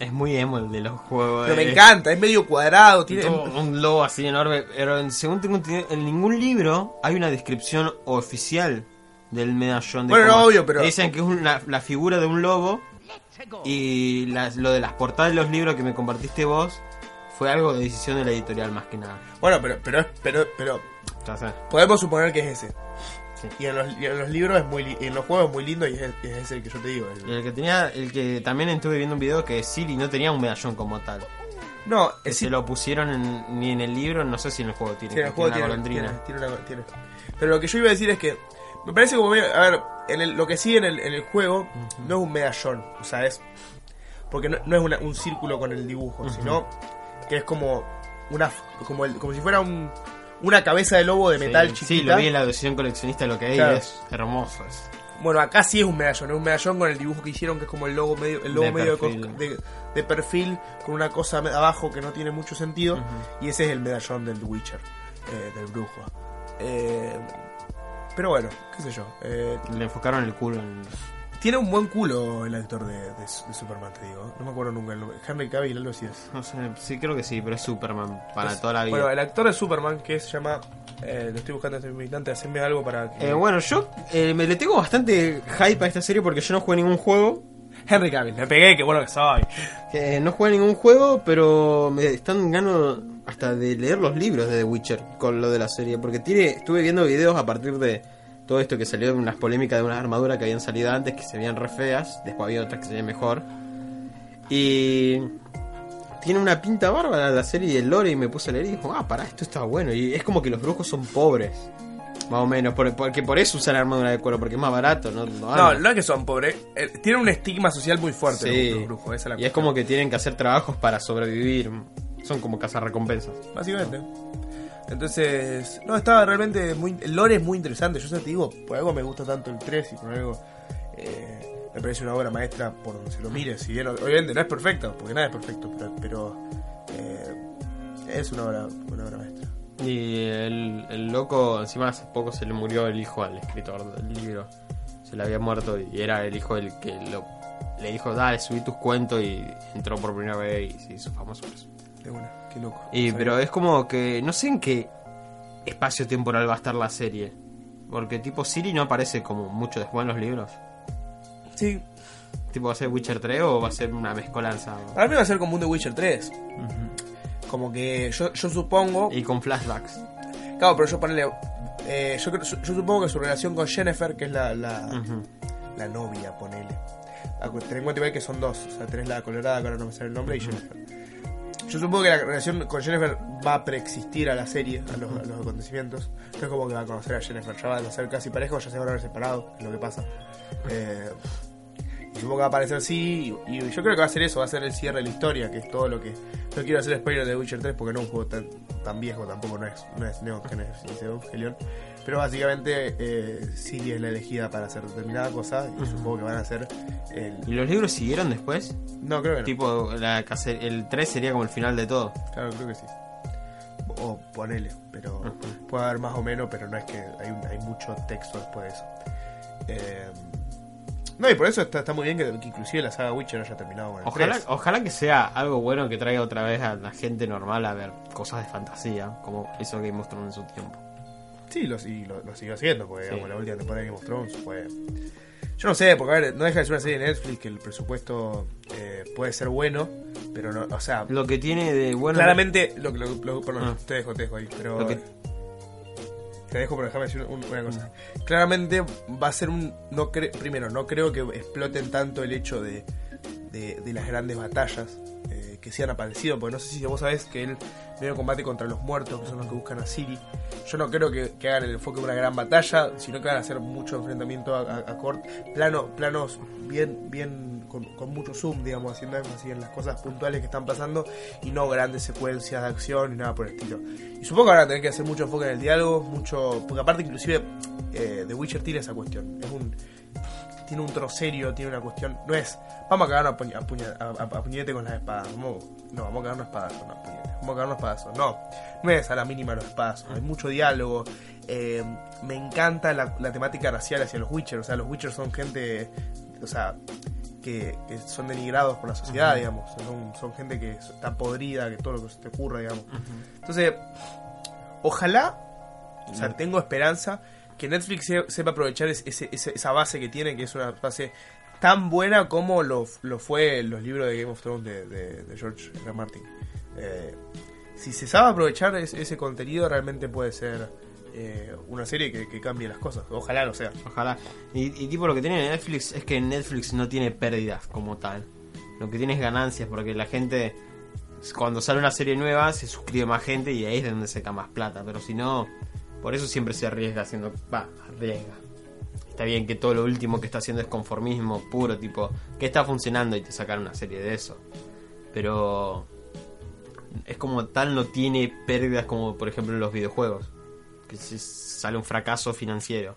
Es muy emo el de los juegos. Pero me eh. encanta, es medio cuadrado, tiene... Un logo así enorme. Pero según tengo entendido, en ningún libro hay una descripción oficial del medallón de Bueno, no, obvio, pero- Dicen que es una- la figura de un lobo. Y las- lo de las portadas de los libros que me compartiste vos fue algo de decisión de la editorial más que nada. Bueno, pero, pero, pero, pero podemos suponer que es ese. Sí. Y en los, y en los libros es muy en los juegos es muy lindo y es, es el que yo te digo. el- que tenía, el que también estuve viendo un video que Siri no tenía un medallón como tal. no, Que se lo pusieron en- ni en el libro, no sé si en el juego tiene, Sí, en el juego tiene una tiene- tiene una- tiene. Pero lo que yo iba a decir es que me parece como medio- a ver, en el- lo que sí en el, en el juego no es un medallón, o sea, es porque no, no es una- un círculo con el dibujo, sino que es como una como el- como si fuera un, una cabeza de lobo de metal sí, chiquita. sí, lo vi en la edición coleccionista lo que hay Claro. es hermoso. es- Bueno, acá sí es un medallón, es un medallón con el dibujo que hicieron que es como el logo medio el logo De medio perfil. de, de perfil con una cosa abajo que no tiene mucho sentido y ese es el medallón del Witcher, eh, del brujo. Eh, pero bueno, qué sé yo. eh, Le enfocaron el culo en... tiene un buen culo el actor de, de- de Superman, te digo. No me acuerdo nunca el nombre. Henry Cavill, algo así es. No sé, sí creo que sí, pero es Superman para Es- toda la vida. Bueno, el actor de Superman que se llama. Eh, lo estoy buscando en este instante, hacerme algo para. que- Eh, bueno, yo eh, me le tengo bastante hype a esta serie porque yo no jugué ningún juego. Henry Cavill, me pegué, que bueno que soy. Que no jugué ningún juego, pero me están ganando hasta de leer los libros de The Witcher con lo de la serie. Porque tiene, estuve viendo videos a partir de todo esto que salió de unas polémicas de unas armaduras que habían salido antes que se veían re feas. Después había otras que se veían mejor. Y tiene una pinta bárbara la serie y el lore y me puse a leer y dijo, ah, pará, esto está bueno. Y es como que los brujos son pobres. Más o menos, por- porque por eso usan armadura de cuero, porque es más barato, ¿no? No, No, no es que son pobres. eh, tienen un estigma social muy fuerte Sí. los, brujos. Esa es la Y es como que tienen que hacer trabajos para sobrevivir. Son como recompensas. Básicamente. Entonces, no, estaba realmente muy. El lore es muy interesante. Yo ya te digo, por algo me gusta tanto el 3 y por algo. eh, me parece una obra maestra por donde se lo mire. Si bien, obviamente, no es perfecto, porque nada es perfecto, pero. pero, eh, es una obra, una obra maestra. Y el, el loco, encima hace poco se le murió el hijo al escritor del libro. Se le había muerto y era el hijo el que lo, le dijo, dale, subí tus cuentos y entró por primera vez y se hizo famoso. De una, qué loco. Y, pero es como que no sé en qué espacio temporal va a estar la serie. Porque tipo Siri no aparece como mucho después en los libros. Sí, Tipo, ¿va a ser Witcher 3 o va a ser una mezcolanza? para mí va a ser como un The Witcher 3. Como que yo, yo supongo. Y con flashbacks. Claro, pero yo ponele. eh, yo, yo, supongo que su relación con Jennifer, que es la, la, la novia, ponele. Ten en cuenta que son dos. O sea, tenés la colorada, que ahora no me sale el nombre, y Jennifer. Yo supongo que la relación con Jennifer va a preexistir a la serie, a los, a los acontecimientos. No es como que va a conocer a Jennifer, ya van a ser casi parejos, ya se van a haber separado, es lo que pasa. Eh, y supongo que va a aparecer así, y, y yo creo que va a ser eso, va a ser el cierre de la historia, que es todo lo que... No quiero hacer spoiler de Witcher 3 porque no es un juego tan, tan viejo, tampoco no es, no es Neon Genesis, ni Evangelion. Pero básicamente eh, Siri es la elegida para hacer determinada cosa, y supongo que van a hacer el... ¿Y los libros siguieron después? No, creo que no. Tipo, la, el 3 sería como el final de todo. Claro, creo que sí. O ponele, pero puede haber más o menos, pero no es que hay, un- hay mucho texto después de eso. Eh, no, y por eso está, está muy bien que, que inclusive la saga Witcher haya terminado con el Ojalá, 3. ojalá que sea algo bueno que traiga otra vez a la gente normal a ver cosas de fantasía, como hizo Game of Thrones en su tiempo. Sí, lo, y lo, lo sigo haciendo, porque digamos, la última temporada de Game of Thrones fue... Yo no sé, porque a ver, no deja de ser una serie de Netflix que el presupuesto eh, puede ser bueno, pero no, o sea, Lo que tiene de bueno. claramente, lo, lo, lo- perdón, Ah. te dejo, te dejo ahí, pero... Lo que- Te dejo, pero déjame decir un- una cosa. Claramente va a ser un... No cre- primero, no creo que exploten tanto el hecho de, de, las grandes batallas eh, que sí han aparecido, porque no sé si vos sabés que él viene combate contra los muertos, que son los que buscan a Siri. Yo no creo que, que hagan el enfoque de una gran batalla, sino que van a hacer mucho enfrentamiento a, a, a cort- plano, planos bien, bien con, con mucho zoom, digamos, haciendo énfasis en las cosas puntuales que están pasando y no grandes secuencias de acción ni nada por el estilo. Y supongo que van a tener que hacer mucho enfoque en el diálogo, mucho. Porque aparte, inclusive, eh, Witcher tiene esa cuestión. Tiene un trocerio, tiene una cuestión. No es. Vamos a cagarnos a, puña- a, puñete con las espadas. No, vamos a cagarnos a espadazos, no, puñete. Vamos a cagarnos a espadazos. No, no es a la mínima los espadazos. Hay mucho diálogo. Eh, me encanta la, la temática racial hacia los Witcher. O sea, los Witcher son gente. O sea, que, que son denigrados por la sociedad, digamos. Son, son gente que está podrida, que todo lo que se te ocurra, digamos. Entonces, ojalá, o sea, tengo esperanza que Netflix se- sepa aprovechar esa base que tiene, que es una base tan buena como lo, fue los libros de Game of Thrones de, George R. Martin. Eh, si se sabe aprovechar ese, contenido, realmente puede ser eh, una serie que, cambie las cosas. Ojalá lo sea. Ojalá. Y, tipo lo que tiene Netflix es que Netflix no tiene pérdidas como tal. Lo que tiene es ganancias porque la gente cuando sale una serie nueva se suscribe más gente y ahí es de donde saca más plata. Pero si no, por eso siempre se arriesga haciendo... Va, arriesga. Está bien que todo lo último que está haciendo es conformismo puro, tipo, que está funcionando y te sacan una serie de eso. Pero es como tal no tiene pérdidas como por ejemplo en los videojuegos. Que si sale un fracaso financiero.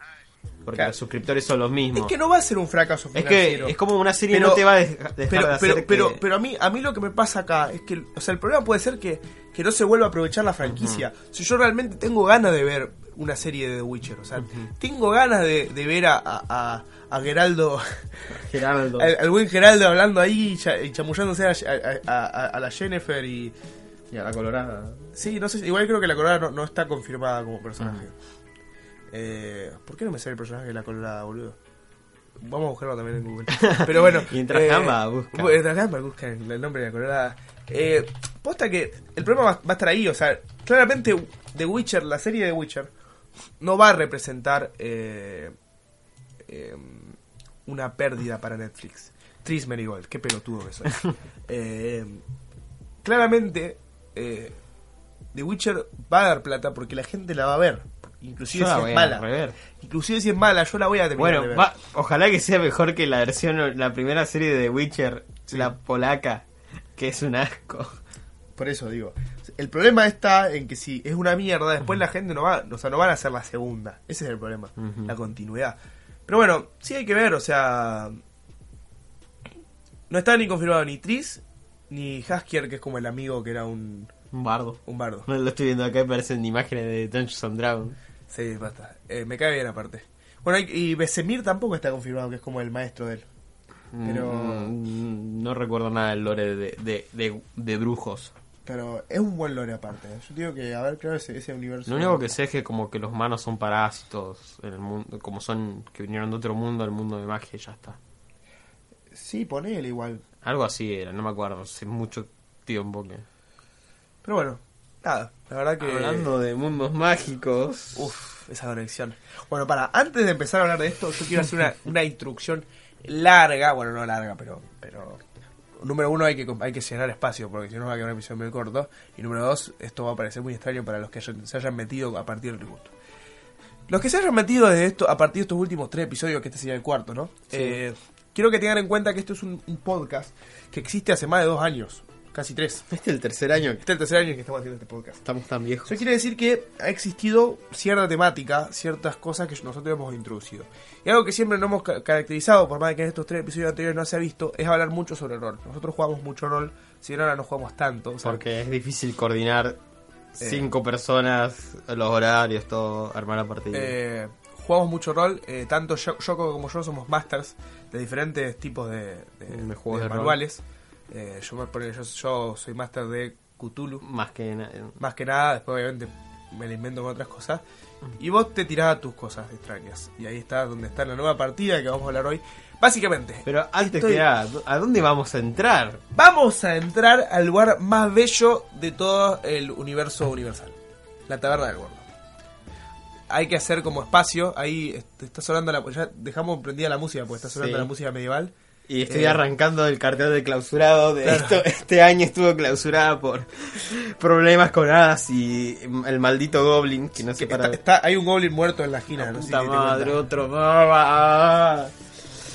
Porque Claro. los suscriptores son los mismos. Es que no va a ser un fracaso Es financiero. que es como una serie Pero- no te va a dejar dejar pero, de hacer pero, pero, que- pero a mí a mí lo que me pasa acá es que o sea el problema puede ser que, que no se vuelva a aprovechar la franquicia si yo realmente tengo ganas de ver una serie de The Witcher o sea tengo ganas de, de ver a, a, a- Geraldo (laughs) Geraldo. al, al buen Geraldo hablando ahí y cha- y chamullándose a, a- la Jennifer y Y a la colorada. sí no sé igual creo que la colorada no, no está confirmada como personaje eh, ¿por qué no me sale el personaje de la colorada boludo? Vamos a buscarlo también en Google. Pero bueno. (laughs) Mientras Gamba busca. bu- Mientras Gamba busca el nombre de la colorada. Eh, posta que el problema va, va a estar ahí. O sea, claramente The Witcher, la serie de Witcher, no va a representar eh, eh, una pérdida para Netflix. Tris Merigold, qué pelotudo que soy. (laughs) Eh, claramente, eh, The Witcher va a dar plata porque la gente la va a ver. Inclusive Yo si es mala. rever. Inclusive si es mala, yo la voy a terminar Bueno, de ver. va- ojalá que sea mejor que la versión, la primera serie de The Witcher, la polaca, que es un asco. Por eso digo. El problema está en que si es una mierda, después la gente no va, o sea, no van a hacer la segunda. Ese es el problema, la continuidad. Pero bueno, sí hay que ver, o sea, no está ni confirmado ni Tris ni Haskier, que es como el amigo que era un, Un bardo. un bardo. (laughs) Lo estoy viendo acá, parecen imágenes de Dungeons and Dragons. Sí, basta. Eh, me cae bien aparte. Bueno, y y Besemir tampoco está confirmado, que es como el maestro de él. Pero- Mm, no recuerdo nada del lore de, de, de, de brujos. Pero es un buen lore aparte. ¿eh? Yo digo que, a ver, claro, ese, ese universo. Lo único que sé es que como que los humanos son parásitos en el mundo, como son que vinieron de otro mundo al mundo de magia y ya está. Sí, ponele igual. Algo así era, no me acuerdo, hace mucho tiempo que... Pero bueno, nada, la verdad que... Hablando de mundos mágicos... Uf, esa conexión. Bueno, para, antes de empezar a hablar de esto, yo quiero hacer una, una introducción larga, bueno, no larga, pero... pero Número uno, hay que, hay que llenar espacio, porque si no va a quedar un episodio muy corto. Y número dos, esto va a parecer muy extraño para los que se hayan metido a partir del reboot. Los que se hayan metido desde esto, a partir de estos últimos tres episodios, que este sería el cuarto, ¿no? Sí. Eh, quiero que tengan en cuenta que esto es un, un podcast que existe hace más de dos años, casi tres. (laughs) Este es el tercer año Este es el tercer año que estamos haciendo este podcast. estamos tan viejos. Eso quiere decir que ha existido cierta temática, ciertas cosas que nosotros hemos introducido. Y algo que siempre no hemos ca- caracterizado, por más de que en estos tres episodios anteriores no se ha visto, es hablar mucho sobre rol. Nosotros jugamos mucho rol, si bien ahora no jugamos tanto. o sea, Porque es difícil coordinar cinco personas, los horarios, todo, armar la partida. eh, jugamos mucho rol, eh, tanto Yo- Yoko como yo somos masters de diferentes tipos de, de- De juegos de rol. manuales. Eh, yo, me yo, yo soy master de Cthulhu. Más que na- Más que nada, después obviamente me la invento con otras cosas. Y vos te tirás a tus cosas extrañas. Y ahí está donde está la nueva partida que vamos a hablar hoy. Básicamente, Pero antes Estoy- que nada, ¿a dónde vamos a entrar? vamos a entrar al lugar más bello de todo el universo universal. La taberna del gordo. Hay que hacer como espacio. Ahí est- está sonando la... Ya dejamos prendida la música, porque está sonando Sí. la música medieval. Y estoy Eh, arrancando el cartel de clausurado. De Claro. esto, (laughs) este año estuvo clausurada por problemas con hadas y el maldito Goblin, que no sé Está- para... está- hay un goblin muerto en la esquina. no Puta madre, otro...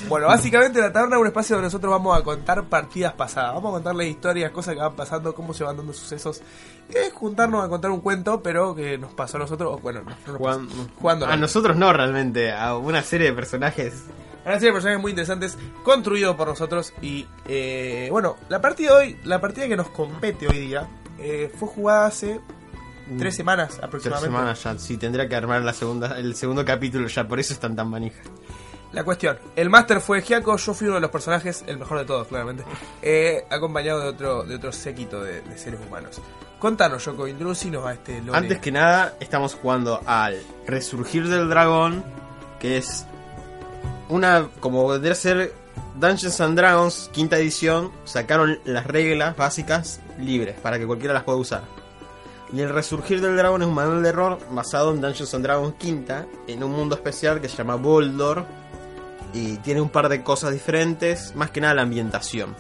Bueno, básicamente la taberna es un espacio donde nosotros vamos a contar partidas pasadas. Vamos a contarles historias, cosas que van pasando, cómo se van dando sucesos. Es juntarnos a contar un cuento, pero que nos pasó a nosotros. o Bueno, no, no nos Juan- pasó, jugando. A nosotros no realmente, a una serie de personajes. Una serie de personajes muy interesantes construidos por nosotros. Y eh, bueno, la partida de hoy, la partida que nos compete hoy día, eh, fue jugada hace tres semanas Tres aproximadamente. semanas ya, sí, tendría que armar la segunda, el segundo capítulo ya, por eso están tan manijas. La cuestión, el máster fue Giaco, yo fui uno de los personajes, el mejor de todos, claramente, eh, acompañado de otro, de otro séquito de, de seres humanos. Contanos, Yoko, introducinos a este lore. Antes que nada, estamos jugando al Resurgir del Dragón, que es una, como vendría a ser Dungeons and Dragons, quinta edición, sacaron las reglas básicas libres para que cualquiera las pueda usar. Y el resurgir del dragón es un manual de error basado en Dungeons and Dragons quinta, en un mundo especial que se llama Boldor. Y tiene un par de cosas diferentes, más que nada la ambientación.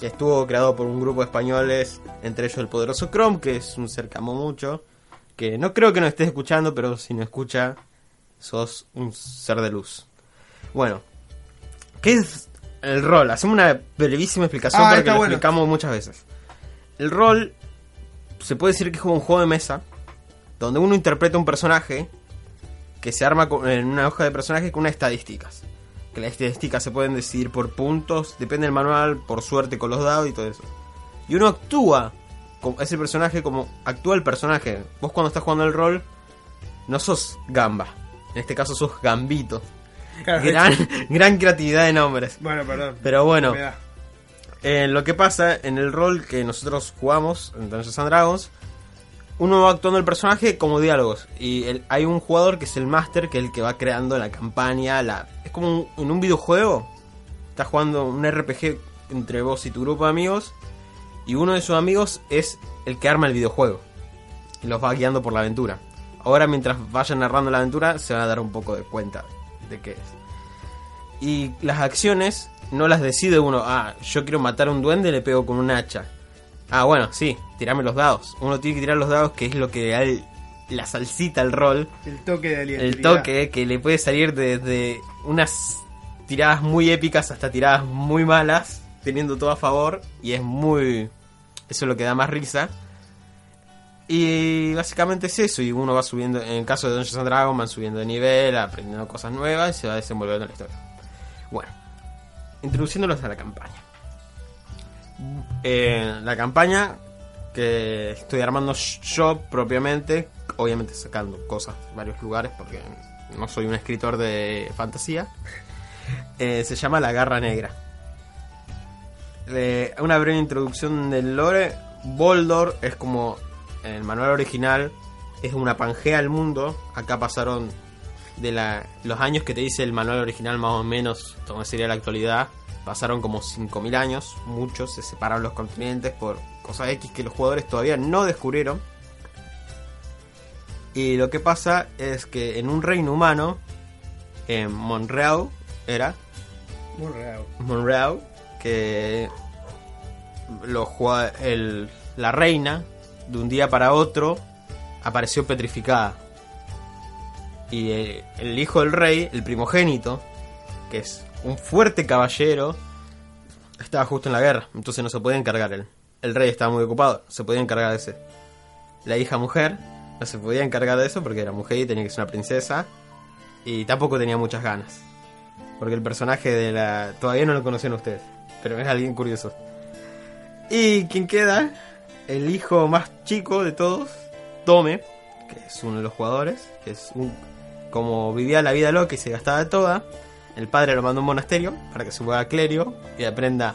Estuvo creado por un grupo de españoles, entre ellos el poderoso Chrome, que es un ser que amo mucho. Que no creo que nos estés escuchando, pero si no escucha, sos un ser de luz. Bueno, ¿qué es el rol? Hacemos una brevísima explicación Ah, porque lo bueno. explicamos muchas veces. El rol se puede decir que es como un juego de mesa donde uno interpreta un personaje que se arma en una hoja de personaje con unas estadísticas. Que las estadísticas se pueden decidir por puntos, depende del manual, por suerte con los dados y todo eso. Y uno actúa como ese personaje como actúa el personaje. Vos cuando estás jugando el rol no sos gamba. En este caso sos gambito. Claro, Gran, gran creatividad de nombres. Bueno, perdón. Pero bueno, eh, lo que pasa en el rol que nosotros jugamos en Dungeons and Dragons, uno va actuando el personaje como diálogos. Y el- hay un jugador que es el máster, que es el que va creando la campaña. La, es como un- en un videojuego. Estás jugando un RPG entre vos y tu grupo de amigos. Y uno de sus amigos es el que arma el videojuego. Y los va guiando por la aventura. Ahora mientras vayan narrando la aventura se van a dar un poco de cuenta de qué es. Y las acciones no las decide uno. Ah, yo quiero matar a un duende le pego con un hacha. Ah, bueno, sí, tirame los dados. Uno tiene que tirar los dados, que es lo que da el- la salsita al rol. El toque de El toque que le puede salir desde unas tiradas muy épicas hasta tiradas muy malas, teniendo todo a favor. Y es muy... Eso es lo que da más risa. Y básicamente es eso, y uno va subiendo, en el caso de Dungeons and Dragons, van subiendo de nivel, aprendiendo cosas nuevas y se va desenvolviendo en la historia. Bueno, introduciéndolos a la campaña. Eh, la campaña que estoy armando yo propiamente, obviamente sacando cosas de varios lugares porque no soy un escritor de fantasía, (laughs) eh, se llama La Garra Negra. Eh, una breve introducción del lore. Boldor es como en el manual original, es una pangea al mundo. Acá pasaron de la, los años que te dice el manual original, más o menos, como sería la actualidad. Pasaron como 5.000 años, muchos se separaron los continentes por cosas X que los jugadores todavía no descubrieron. Y lo que pasa es que en un reino humano, en Monreal, era, Muy real. Monreal, que lo el- la reina de un día para otro apareció petrificada. Y el, el hijo del rey, el primogénito, que es un fuerte caballero, estaba justo en la guerra, entonces no se podía encargar él. El rey estaba muy ocupado, se podía encargar de ese. La hija mujer no se podía encargar de eso porque era mujer y tenía que ser una princesa. Y tampoco tenía muchas ganas. Porque el personaje de la... Todavía no lo conocían ustedes. Pero es alguien curioso. Y quien queda, el hijo más chico de todos, Tome, que es uno de los jugadores, que es un... Como vivía la vida loca y se gastaba toda, el padre lo mandó a un monasterio para que se vuelva clerio y aprenda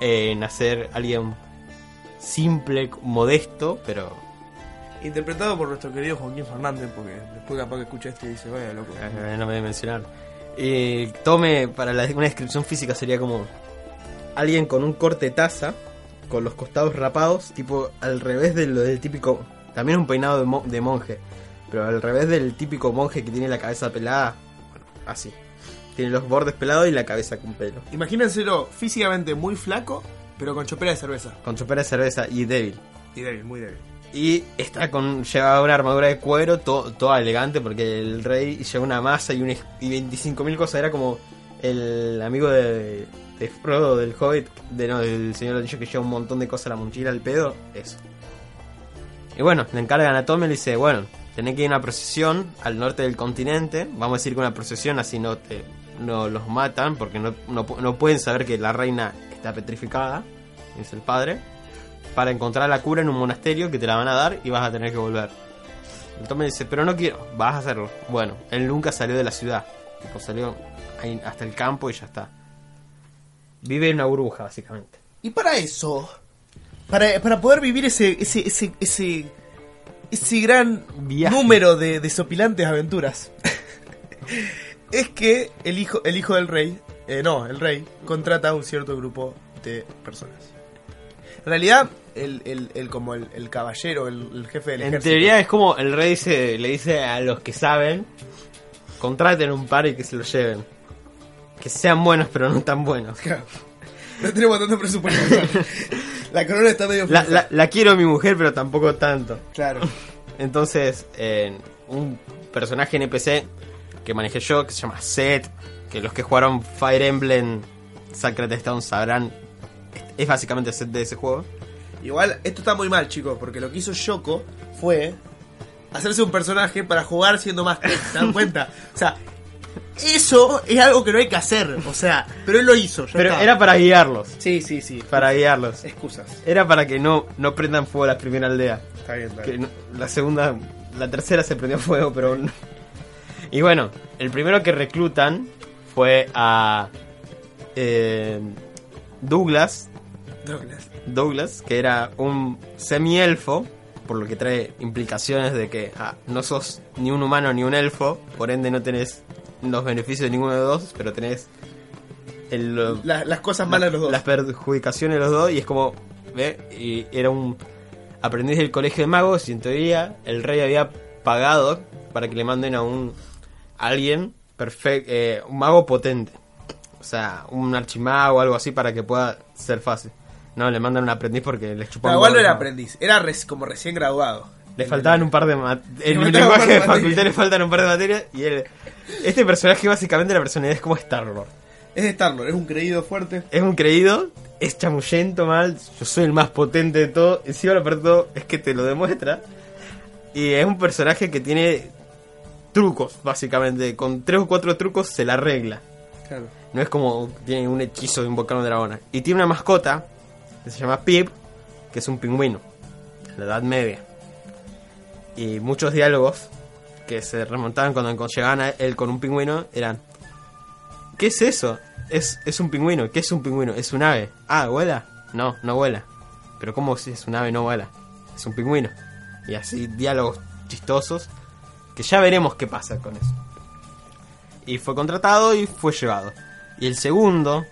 en hacer alguien simple, modesto, pero Interpretado por nuestro querido Joaquín Fernández, porque después capaz que escucha esto y dice, vaya loco. Eh, no me debe mencionar. Y tome, para la- una descripción física sería como alguien con un corte taza, con los costados rapados, tipo al revés de lo del típico, también un peinado de, mo- de monje, pero al revés del típico monje que tiene la cabeza pelada, bueno, así. Tiene los bordes pelados y la cabeza con pelo. Imagínenselo físicamente muy flaco, pero con chopera de cerveza. Con chopera de cerveza y débil. Y débil, muy débil. Y está con lleva una armadura de cuero, to- toda elegante, porque el rey lleva una masa y, un, y 25.000 cosas. Era como el amigo de, de Frodo, del Hobbit, de, no, del Señor Anillos, que lleva un montón de cosas a la mochila, al pedo. Eso. Y bueno, le encargan a Tom y le dice, bueno, tenés que ir a una procesión al norte del continente. Vamos a decir que una procesión así no, te, no los matan, porque no, no, no pueden saber que la reina está petrificada, es el padre para encontrar la cura en un monasterio que te la van a dar y vas a tener que volver. Entonces me dice, pero no quiero, vas a hacerlo. Bueno, él nunca salió de la ciudad. Tipo, salió hasta el campo y ya está. Vive en una burbuja, básicamente. Y para eso, para, para poder vivir ese, ese, ese, ese, ese gran Viaje. número de desopilantes aventuras, (laughs) es que el hijo, el hijo del rey, eh, no, el rey, contrata a un cierto grupo de personas. En realidad, el, el, el como el, el caballero, el, jefe del En ejército. teoría es como el rey dice, le dice a los que saben, contraten un par y que se lo lleven. Que sean buenos pero no tan buenos. Claro. (laughs) No tenemos tanto presupuesto. (laughs) la corona está medio La, la- la quiero a mi mujer pero tampoco tanto. Claro. (laughs) Entonces, eh, un personaje NPC que manejé yo, que se llama Seth, que los que jugaron Fire Emblem Sacred Stone sabrán, es básicamente Seth de ese juego. Igual, esto está muy mal, chicos, porque lo que hizo Shoko fue hacerse un personaje para jugar siendo más ¿Se dan cuenta? O sea, eso es algo que no hay que hacer. O sea, pero él lo hizo. ya Pero está. era para guiarlos, Sí, sí, sí. para guiarlos. Excusas. Era para que no, no prendan fuego la primera aldea. Está bien, está Que bien. no- la segunda, la tercera se prendió fuego, pero... no. Y bueno, el primero que reclutan fue a eh, Douglas, Douglas. Douglas, que era un semi-elfo, por lo que trae implicaciones de que ah, no sos ni un humano ni un elfo, por ende no tenés los beneficios de ninguno de los dos, pero tenés el, La- las cosas malas de los dos. las perjudicaciones de los dos y es como, ¿ve? Y era un aprendiz del colegio de magos y en teoría el rey había pagado para que le manden a un a alguien perfecto, un mago potente. O sea, un archimago o algo así para que pueda ser fácil. No, le mandan un aprendiz porque les chupaba No, igual no era aprendiz, era res- como recién graduado. Le faltaban un par de mat- En el lenguaje de de facultad materias. le faltan un par de materias y él... Este personaje básicamente la personalidad es como Star-Lord. Es Star-Lord, es un creído fuerte. Es un creído, es chamullento mal, yo soy el más potente de todo. Encima lo peor es que te lo demuestra. Y es un personaje que tiene trucos, básicamente. Con tres o cuatro trucos se la arregla. Claro. No es como tiene un hechizo de invocar un dragón. Y tiene una mascota que se llama Pip, que es un pingüino. En la Edad Media. Y muchos diálogos que se remontaban cuando llegaban a él con un pingüino eran: ¿Qué es eso? Es, es un pingüino. ¿Qué es un pingüino? ¿Es un ave? Ah, ¿vuela? No, no vuela. Pero ¿cómo si es un ave no vuela? Es un pingüino. Y así diálogos chistosos que ya veremos qué pasa con eso. Y fue contratado y fue llevado. Y el segundo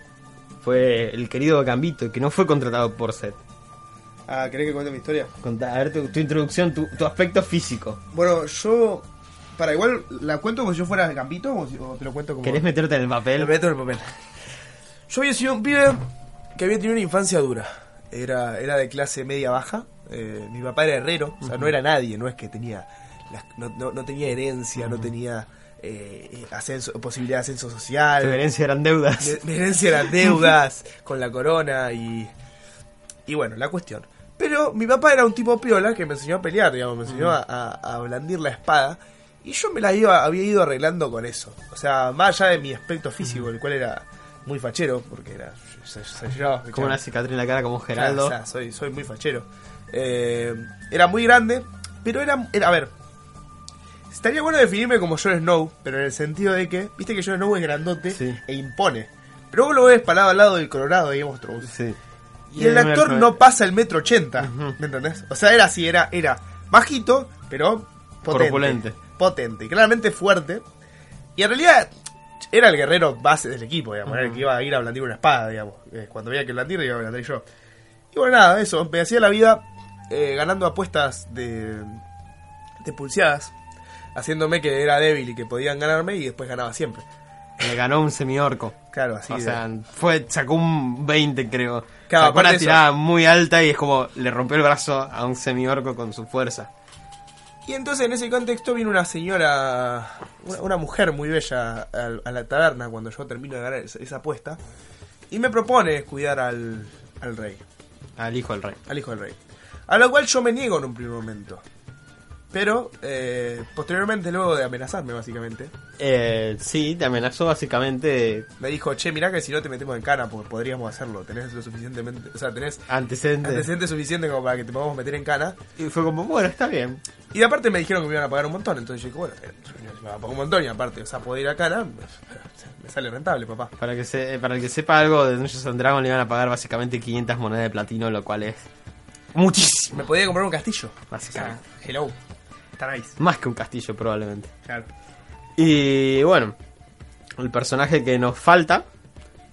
fue el querido Gambito, que no fue contratado por Seth. Ah, ¿querés que cuente mi historia? Contá, a ver tu, tu introducción, tu, tu aspecto físico. Bueno, yo. Para igual, ¿la cuento como si yo fuera el Gambito o, si- o te lo cuento como.? ¿Querés meterte en el Me papel? meto en el papel. Yo había sido un pibe que había tenido una infancia dura. Era, era de clase media baja. Eh, mi papá era herrero, o sea, no era nadie, no es que tenía. las- no, no- no tenía herencia, no tenía eh, ascenso, posibilidad de ascenso social. Tu herencia eran deudas. Mi, herencia eran (laughs) deudas con la corona y. Y bueno, la cuestión. Pero mi papá era un tipo piola que me enseñó a pelear, digamos, me enseñó a, a- a blandir la espada. Y yo me la iba, había ido arreglando con eso. O sea, más allá de mi aspecto físico, el cual era muy fachero, porque era. se- se- llevaba- Como una cicatriz en la cara como Geraldo. Claro, o sea, soy, soy muy fachero. Eh, era muy grande, pero era, era. A ver. Estaría bueno definirme como Jon Snow, pero en el sentido de que, viste que Jon Snow es grandote Sí. e impone. Pero vos lo ves parado al lado del Colorado of Thrones. Sí. Y el actor no pasa el metro ochenta, ¿me entendés? O sea, era así, era, era bajito, pero potente. Corpulente. Potente, claramente fuerte. Y en realidad era el guerrero base del equipo, digamos, era el que iba a ir a blandir una espada, digamos. Eh, Cuando había que blandir, iba a blandir yo. Y bueno, nada, eso, me hacía la vida eh, ganando apuestas de, de pulseadas, haciéndome que era débil y que podían ganarme y después ganaba siempre. Le ganó un semiorco. Claro, así. o de- sea, fue, sacó un 20 creo. Claro, sacó una eso- tirada muy alta y es como le rompió el brazo a un semiorco con su fuerza. Y entonces en ese contexto viene una señora, una, una mujer muy bella al- a, la taberna cuando yo termino de ganar esa, esa apuesta y me propone cuidar al, al rey, Al hijo del rey. al hijo del rey. A lo cual yo me niego en un primer momento. Pero eh, posteriormente, luego de amenazarme básicamente, Eh, sí, te amenazó básicamente me dijo, che, mirá que si no te metemos en cana, porque podríamos hacerlo, tenés lo suficientemente, o sea, tenés antecedentes. antecedentes suficientes como para que te podamos meter en cana. Y fue como, bueno, está bien. Y aparte me dijeron que me iban a pagar un montón, entonces yo dije, bueno, eh, me van a pagar un montón y aparte, o sea, poder ir a cana, pues, me sale rentable, papá. Para que se, para el que sepa algo de Dungeons and Dragons le iban a pagar básicamente 500 monedas de platino, lo cual es muchísimo. Me podía comprar un castillo. Básicamente. O sea, hello. Más que un castillo probablemente. Claro. Y bueno, el personaje que nos falta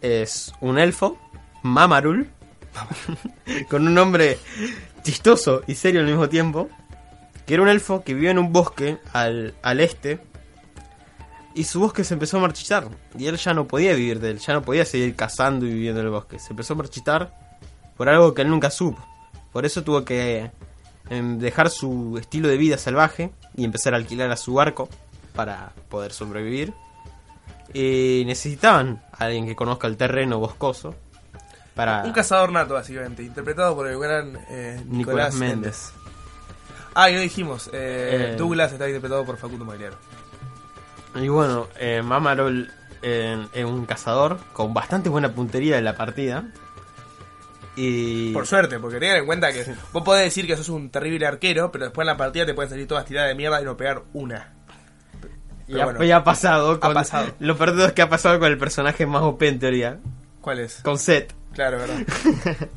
es un elfo, Mamarul. (laughs) con un nombre chistoso y serio al mismo tiempo, que era un elfo que vivía en un bosque al, al este, y su bosque se empezó a marchitar, y él ya no podía vivir de él, ya no podía seguir cazando y viviendo en el bosque, se empezó a marchitar por algo que él nunca supo, por eso tuvo que em, dejar su estilo de vida salvaje y empezar a alquilar a su barco para poder sobrevivir. Y necesitaban a alguien que conozca el terreno boscoso para Un cazador nato, básicamente, interpretado por el gran eh, Nicolás, Nicolás Méndez. Ah, y no dijimos, eh, Eh. Douglas está interpretado por Facundo Magliaro. Y bueno, eh, Mamarol eh, es un cazador con bastante buena puntería de la partida. Y Por suerte, porque tengan en cuenta que vos podés decir que sos un terrible arquero, pero después en la partida te pueden salir todas tiradas de mierda y no pegar una. y Pero ha, bueno, y ha pasado. Con, pasado. Lo peor de todo es que ha pasado con el personaje más OP en teoría, ¿Cuál es? con Seth. Claro, verdad. (laughs)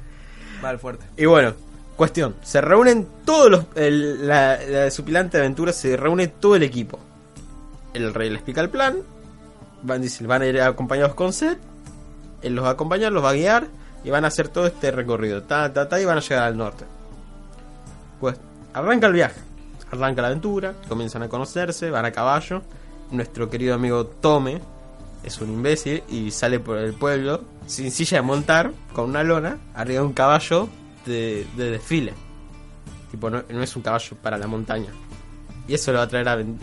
Mal fuerte. Y bueno, cuestión, se reúnen todos los... el- la, la desupilante aventura se reúne todo el equipo. El rey les explica el plan, van, dice, van a ir acompañados con Seth, él los va a acompañar, los va a guiar y van a hacer todo este recorrido, ta, ta, ta, y van a llegar al norte. Pues arranca el viaje, arranca la aventura, comienzan a conocerse, van a caballo. Nuestro querido amigo Tome es un imbécil y sale por el pueblo sin silla de montar, con una lona, arriba de un caballo de, de desfile. Tipo, no, es un caballo para la montaña. Y eso le va a traer, aven-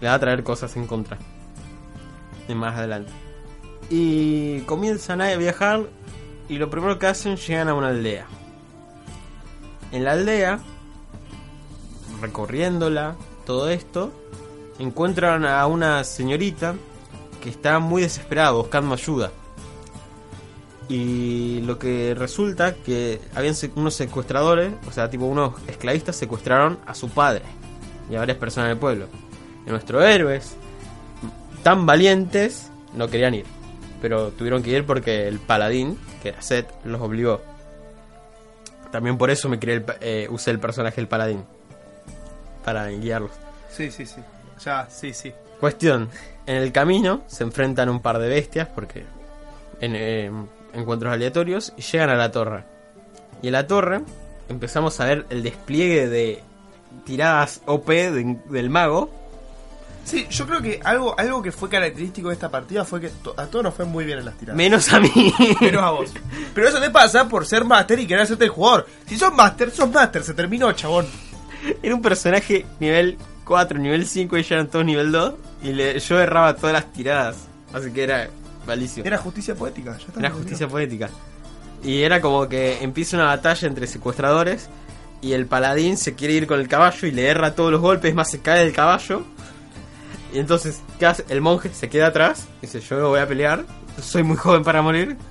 le va a traer cosas en contra. Y más adelante. Y comienzan a viajar y lo primero que hacen llegan a una aldea. En la aldea, recorriéndola, todo esto, encuentran a una señorita que está muy desesperada buscando ayuda. Y lo que resulta que habían unos secuestradores, o sea, tipo unos esclavistas secuestraron a su padre y a varias personas del pueblo. Y nuestros héroes, tan valientes, no querían ir. Pero tuvieron que ir porque el paladín, que era Seth, los obligó. También por eso me creé el, eh, usé el personaje del paladín. Para guiarlos. Sí, sí, sí. Ya, sí, sí. Cuestión, en el camino se enfrentan un par de bestias porque en eh, encuentros aleatorios y llegan a la torre. Y en la torre empezamos a ver el despliegue de tiradas OP de- del mago. Sí, yo creo que algo, algo que fue característico de esta partida fue que to- a todos nos fue muy bien en las tiradas. Menos a mí. Menos a vos. Pero eso te pasa por ser máster y querer hacerte el jugador. Si sos máster, sos máster, se terminó, chabón. Era un personaje nivel 4, nivel 5 y ya eran todos nivel 2. Y le- yo erraba todas las tiradas. Así que era malísimo. Era justicia poética, ya. Era justicia poética. Y era como que empieza una batalla entre secuestradores y el paladín se quiere ir con el caballo y le erra todos los golpes, es más, se cae del caballo. Y entonces, ¿qué hace? El monje se queda atrás, dice, yo no voy a pelear, soy muy joven para morir. (laughs)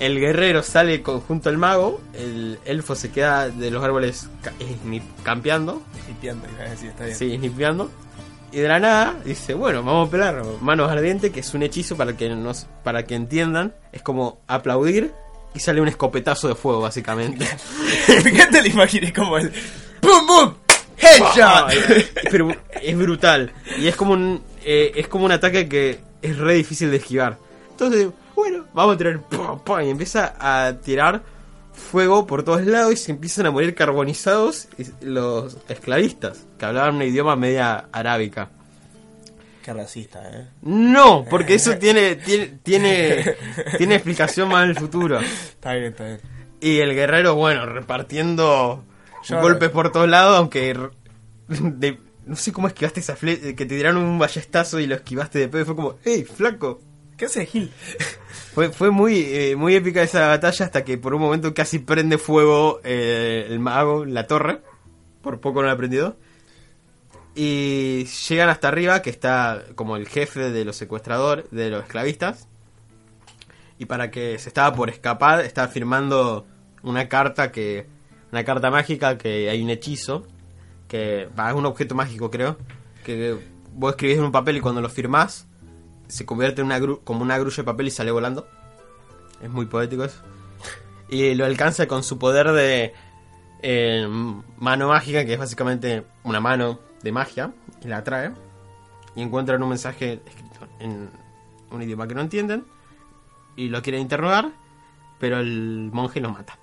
El guerrero sale con- junto al mago, el elfo se queda de los árboles campeando, a decir, está bien. Sí. Y de la nada dice, bueno, vamos a pelar manos ardientes, que es un hechizo para que nos, para que entiendan. Es como aplaudir y sale un escopetazo de fuego, básicamente. Me encanta la imaginé como el. ¡Bum, bum! ¡Headshot! (laughs) Pero es brutal. Y es como un, eh, es como un ataque que es re difícil de esquivar. Entonces, bueno, vamos a tirar. ¡pum, pum! Y empieza a tirar fuego por todos lados y se empiezan a morir carbonizados los esclavistas, que hablaban un idioma media arábica. Qué racista, eh. No, porque eso tiene, tiene, tiene, (laughs) tiene explicación más en el futuro. Está bien, está bien. Y el guerrero, bueno, repartiendo Yo- golpes por todos lados, aunque (laughs) no sé cómo esquivaste esa flecha, que te tiraron un ballestazo y lo esquivaste de pedo, fue como, ¡Ey, flaco! ¿Qué hace Gil? (laughs) Fue, fue muy, eh, muy épica esa batalla hasta que por un momento casi prende fuego eh, el mago, la torre. Por poco no la prendido. Y llegan hasta arriba, que está como el jefe de los secuestradores, de los esclavistas. Y para que se estaba por escapar, estaba firmando una carta que. Una carta mágica que hay un hechizo. Que va, es un objeto mágico, creo. Que vos escribís en un papel y cuando lo firmás, se convierte en una gru- como una grulla de papel y sale volando. Es muy poético eso. (laughs) Y lo alcanza con su poder de eh, mano mágica, que es básicamente una mano de magia, y la trae. Y encuentran un mensaje escrito en un idioma que no entienden. Y lo quieren interrogar. pero el monje lo mata.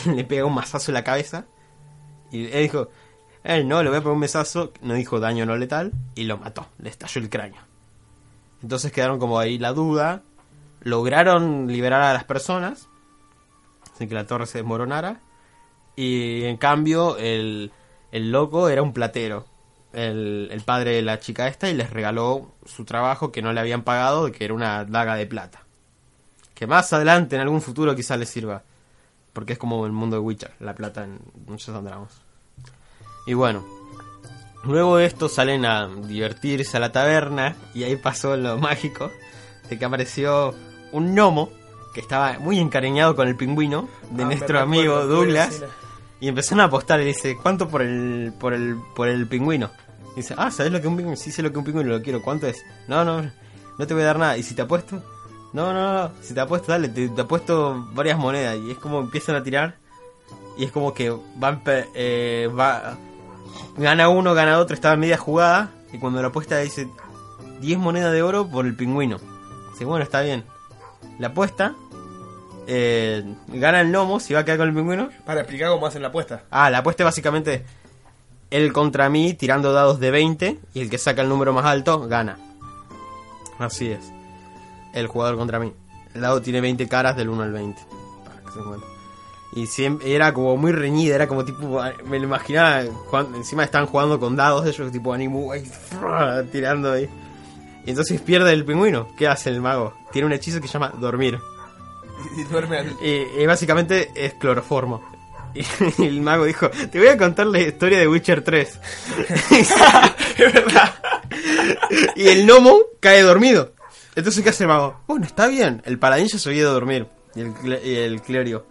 (laughs) le pega un mazazo en la cabeza y él dijo, él no, le voy a pegar un mazazo, no dijo daño no letal y lo mató, le estalló el cráneo. Entonces quedaron como ahí la duda, lograron liberar a las personas, sin que la torre se desmoronara, y en cambio el, el loco era un platero, el, el padre de la chica esta, y les regaló su trabajo que no le habían pagado, que era una daga de plata. Que más adelante, en algún futuro, quizás les sirva. Porque es como el mundo de Witcher, la plata en muchos andamos. Y bueno, luego de esto salen a divertirse a la taberna y ahí pasó lo mágico de que apareció un gnomo que estaba muy encariñado con el pingüino de Ah, nuestro amigo Douglas y empezaron a apostar y dice, ¿cuánto por el por el por el pingüino? Y dice, "Ah, ¿sabes lo que un pingüino? Sí sé lo que un pingüino, lo quiero. ¿Cuánto es?" No, no, no te voy a dar nada. ¿Y si te apuesto? No, no, no, si te apuesto, dale, te, te apuesto varias monedas y es como empiezan a tirar y es como que van eh, va gana uno, gana otro, estaba en media jugada y cuando la apuesta dice 10 monedas de oro por el pingüino. Dice, bueno, está bien. La apuesta eh, gana el gnomo, si va a quedar con el pingüino. Para explicar cómo hacen la apuesta. Ah, la apuesta es básicamente él contra mí tirando dados de 20 y el que saca el número más alto gana. Así es. El jugador contra mí. El dado tiene 20 caras del 1 al 20. Para que se den cuenta. Y siempre era como muy reñida, era como tipo, me lo imaginaba, encima estaban jugando con dados ellos, tipo animu, ahí, frrr, tirando ahí. Y entonces pierde el pingüino. ¿Qué hace el mago? Tiene un hechizo que se llama dormir. Y, y duerme al- Y, y básicamente es cloroformo. (laughs) Y el mago dijo, te voy a contar la historia de Witcher 3. (laughs) es verdad. (laughs) y el gnomo cae dormido. Entonces, ¿qué hace el mago? Bueno, está bien. El paladín ya se había ido a dormir. Y el, cle- y el clérigo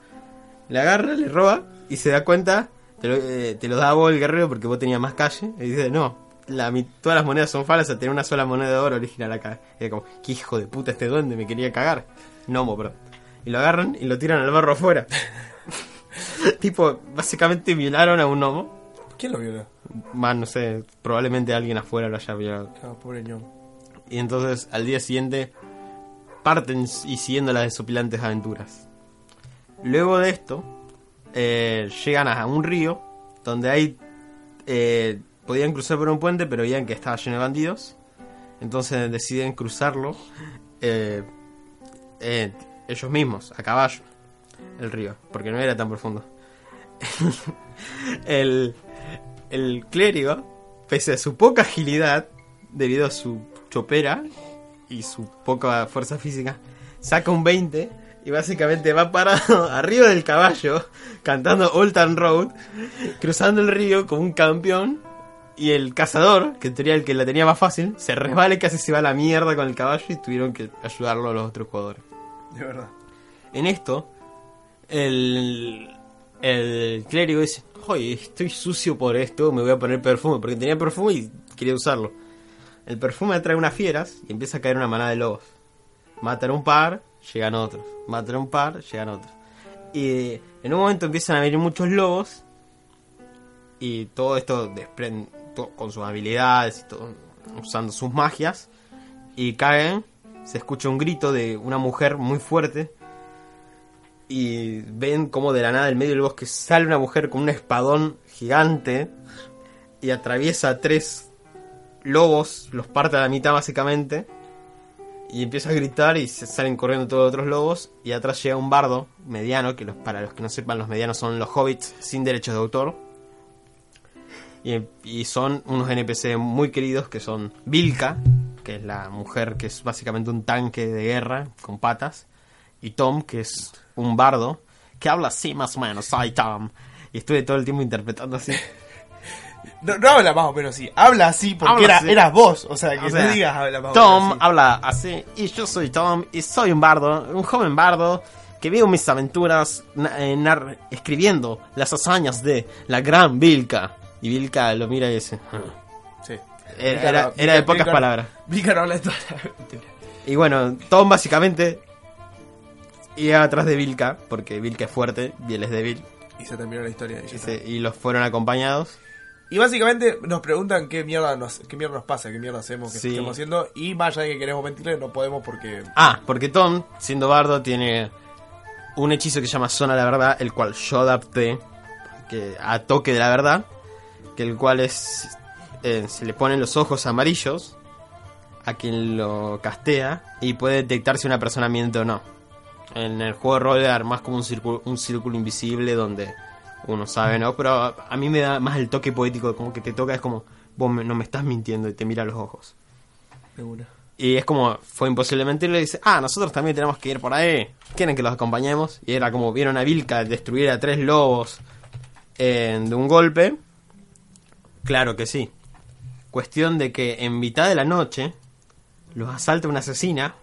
le agarra, le roba y se da cuenta, te lo, eh, te lo da a vos el guerrero porque vos tenías más calle. Y dice, no, la, mi- todas las monedas son falsas, tener una sola moneda de oro original acá. Y es como, qué hijo de puta este duende, me quería cagar. Gnomo, perdón. Y lo agarran y lo tiran al barro afuera. (laughs) tipo, básicamente violaron a un gnomo. ¿Quién lo vio? Más, no sé, probablemente alguien afuera lo haya violado. Ah, pobre ñomo. Y entonces al día siguiente parten y siguiendo las desopilantes aventuras. Luego de esto, eh, llegan a un río donde hay. eh, podían cruzar por un puente, pero veían que estaba lleno de bandidos. Entonces deciden cruzarlo eh, ellos mismos, a caballo, el río, porque no era tan profundo. (laughs) el, el clérigo, pese a su poca agilidad, debido a su chopera y su poca fuerza física, saca un 20 y básicamente va parado (laughs) arriba del caballo, cantando Old Town Road, cruzando el río como un campeón. Y el cazador, que en teoría el que la tenía más fácil, se resbala y casi se va a la mierda con el caballo y tuvieron que ayudarlo a los otros jugadores. De verdad. En esto, el, el clérigo dice, oye, estoy sucio por esto, me voy a poner perfume, porque tenía perfume y quería usarlo. El perfume atrae unas fieras y empieza a caer una manada de lobos. Matan un par, llegan otros. Matan un par, llegan otros. Y en un momento empiezan a venir muchos lobos y todo esto desprende, con sus habilidades y todo, usando sus magias y caen. Se escucha un grito de una mujer muy fuerte y ven como de la nada del medio del bosque sale una mujer con un espadón gigante y atraviesa tres lobos, los parte a la mitad básicamente y empieza a gritar y se salen corriendo todos los otros lobos y atrás llega un bardo mediano, que los, para los que no sepan los medianos son los hobbits sin derechos de autor y, y son unos NPC muy queridos que son Vilka, que es la mujer que es básicamente un tanque de guerra con patas, y Tom, que es un bardo, que habla así más o menos, soy Tom. Y estuve todo el tiempo interpretando así. (laughs) No, no habla más o menos así. Habla así porque Habla era, así. eras vos. O sea, que O sea, no digas habla más o Tom menos así. habla así, y yo soy Tom, y soy un bardo, un joven bardo, que vivo mis aventuras eh, escribiendo las hazañas de la gran Vilka. Y Vilka lo mira y dice... "Ah". Sí. Era, Vilca era- de Vilca- pocas Vilca- palabras. Vilca no habla de toda la mentira. Y bueno, Tom básicamente iba atrás de Vilka, porque Vilka es fuerte y él es débil, Y se terminó la historia. Se- y los fueron acompañados. Y básicamente nos preguntan qué mierda nos, qué mierda nos pasa, qué mierda hacemos, qué Sí. estamos haciendo. Y más allá de que queremos mentirle, no podemos porque. Ah, porque Tom, siendo bardo, tiene un hechizo que se llama Zona de la Verdad, el cual yo adapté que, a toque de la verdad, que el cual es... eh, se le ponen los ojos amarillos a quien lo castea y puede detectar si una persona miente o no. En el juego de rol armas como un círculo, un círculo invisible donde uno sabe, ¿no? Pero a, a mí me da más el toque poético, como que te toca, es como, vos me- no me estás mintiendo y te mira a los ojos. Una. Y es como, fue imposible mentirle y dice, ah, nosotros también tenemos que ir por ahí. ¿Quieren que los acompañemos? Y era como, vieron a Vilca destruir a tres lobos eh, de un golpe. Claro que sí. Cuestión de que en mitad de la noche los asalta una asesina,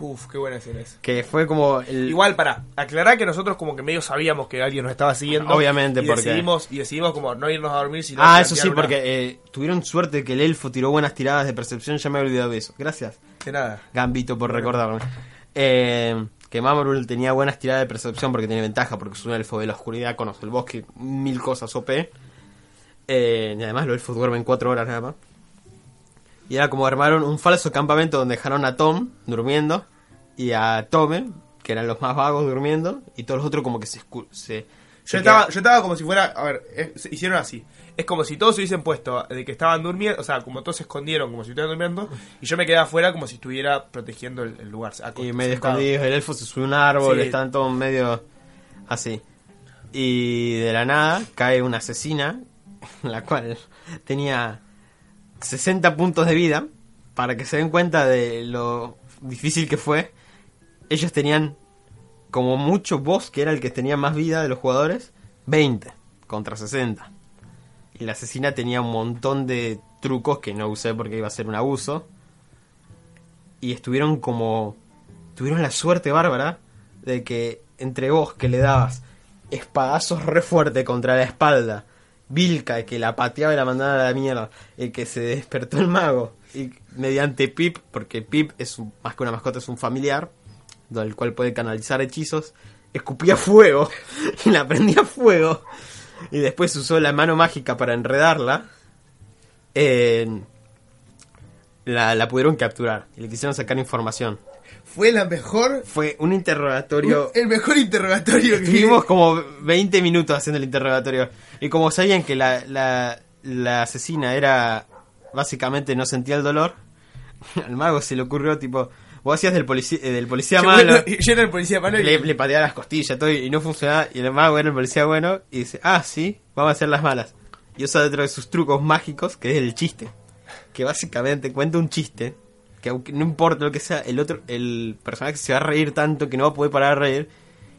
Uf, qué buena escena esa. que fue como el... Igual, para aclarar que nosotros como que medio sabíamos que alguien nos estaba siguiendo. Obviamente, y porque- decidimos, y decidimos como no irnos a dormir, sino Ah, eso sí, una- porque eh, tuvieron suerte que el elfo tiró buenas tiradas de percepción, ya me he olvidado de eso. Gracias. De nada. Gambito por recordarme. Eh, que Mamorul tenía buenas tiradas de percepción porque tiene ventaja, porque es un elfo de la oscuridad, conoce el bosque, mil cosas OP. Eh, y además los elfos duermen cuatro horas nada más. Y era como armaron un falso campamento donde dejaron a Tom durmiendo y a Tome, que eran los más vagos durmiendo, y todos los otros como que se... se se Yo estaba, quedaban- yo estaba como si fuera, a ver, se- hicieron así. Es como si todos se hubiesen puesto de que estaban durmiendo, o sea, como todos se escondieron como si estuvieran durmiendo, y yo me quedé afuera como si estuviera protegiendo el, el lugar. Y medio sentado. escondidos, el elfo se sube a un árbol, Sí. están todos medio así. Y de la nada cae una asesina, (laughs) la cual tenía 60 puntos de vida, para que se den cuenta de lo difícil que fue. Ellos tenían como mucho boss, que era el que tenía más vida de los jugadores, 20 contra 60. Y la asesina tenía un montón de trucos que no usé porque iba a ser un abuso y estuvieron como tuvieron la suerte bárbara de que entre vos que le dabas espadazos re fuerte contra la espalda Vilca que la pateaba y la mandaba a la mierda el que se despertó el mago y mediante Pip porque Pip es un- más que una mascota es un familiar del cual puede canalizar hechizos escupía fuego (laughs) y la prendía fuego y después usó la mano mágica para enredarla en la, la pudieron capturar y le quisieron sacar información. Fue la mejor, Fue un interrogatorio. el mejor interrogatorio que Estuvimos como 20 minutos haciendo el interrogatorio. Y como sabían que la, la, la asesina era. Básicamente no sentía el dolor, (laughs) al mago se le ocurrió, tipo. Vos hacías del policía, eh, del policía Yo, malo. (laughs) yo era el policía malo y Le, le pateaba las costillas todo, y no funcionaba. Y el mago era el policía bueno. Y dice: Ah, sí, vamos a hacer las malas. Y usa dentro de sus trucos mágicos, que es el chiste. Que básicamente cuenta un chiste. Que no importa lo que sea, el otro, el personaje se va a reír tanto que no va a poder parar de reír.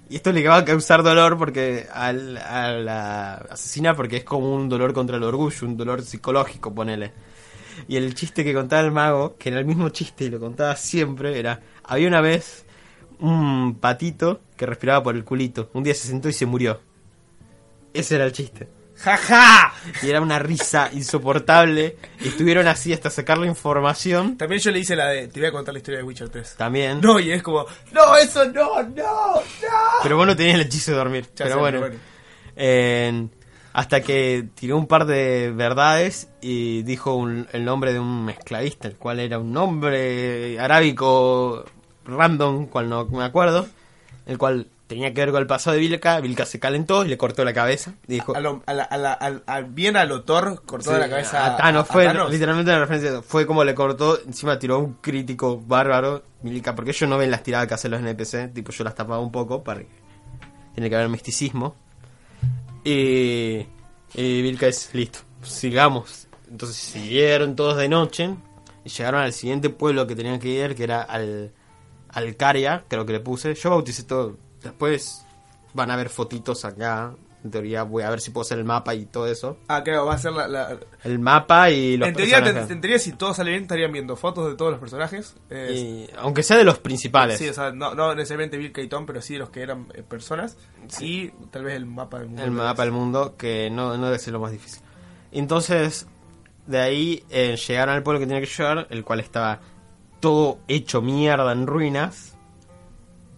Y esto le va a causar dolor porque al- a la asesina porque es como un dolor contra el orgullo, un dolor psicológico, ponele. Y el chiste que contaba el mago, que era el mismo chiste y lo contaba siempre, era, había una vez un patito que respiraba por el culito. Un día se sentó y se murió. Ese era el chiste. ¡Jaja! Y era una risa insoportable. Y estuvieron así hasta sacar la información. También yo le hice la de, te voy a contar la historia de Witcher 3. También. No, y es como, no, eso no, no, no. Pero vos no tenías el hechizo de dormir. Ya pero bueno. hasta que tiró un par de verdades y dijo un- el nombre de un esclavista, el cual era un nombre arábico random, cual no me acuerdo, el cual tenía que ver con el pasado de Vilca. Vilca se calentó y le cortó la cabeza. Y dijo, A lo- a la- a la- al- al- bien a lo Thor cortó Sí, la cabeza a Thanos. a fue Thanos. literalmente una referencia. Fue como le cortó, encima tiró un crítico bárbaro, Milica, porque ellos no ven las tiradas que hacen los NPC, tipo yo las tapaba un poco para que tiene que haber misticismo. Y, y Vilca es listo, sigamos. Entonces siguieron todos de noche y llegaron al siguiente pueblo que tenían que ir, que era al Alcaria, creo que le puse. Yo bauticé todo. Después van a ver fotitos acá. En teoría voy a ver si puedo hacer el mapa y todo eso. Ah, claro, va a ser la... la- El mapa y los en, teoría, personajes. en teoría, si todo sale bien, estarían viendo fotos de todos los personajes. Eh, Y- aunque sea de los principales. Sí, o sea, no, no necesariamente Bill Keaton, pero sí de los que eran eh, personas. Y tal vez el mapa del mundo. el mapa del mundo, que no, no debe ser lo más difícil. Entonces, de ahí eh, llegaron al pueblo que tenía que llegar, el cual estaba todo hecho mierda en ruinas.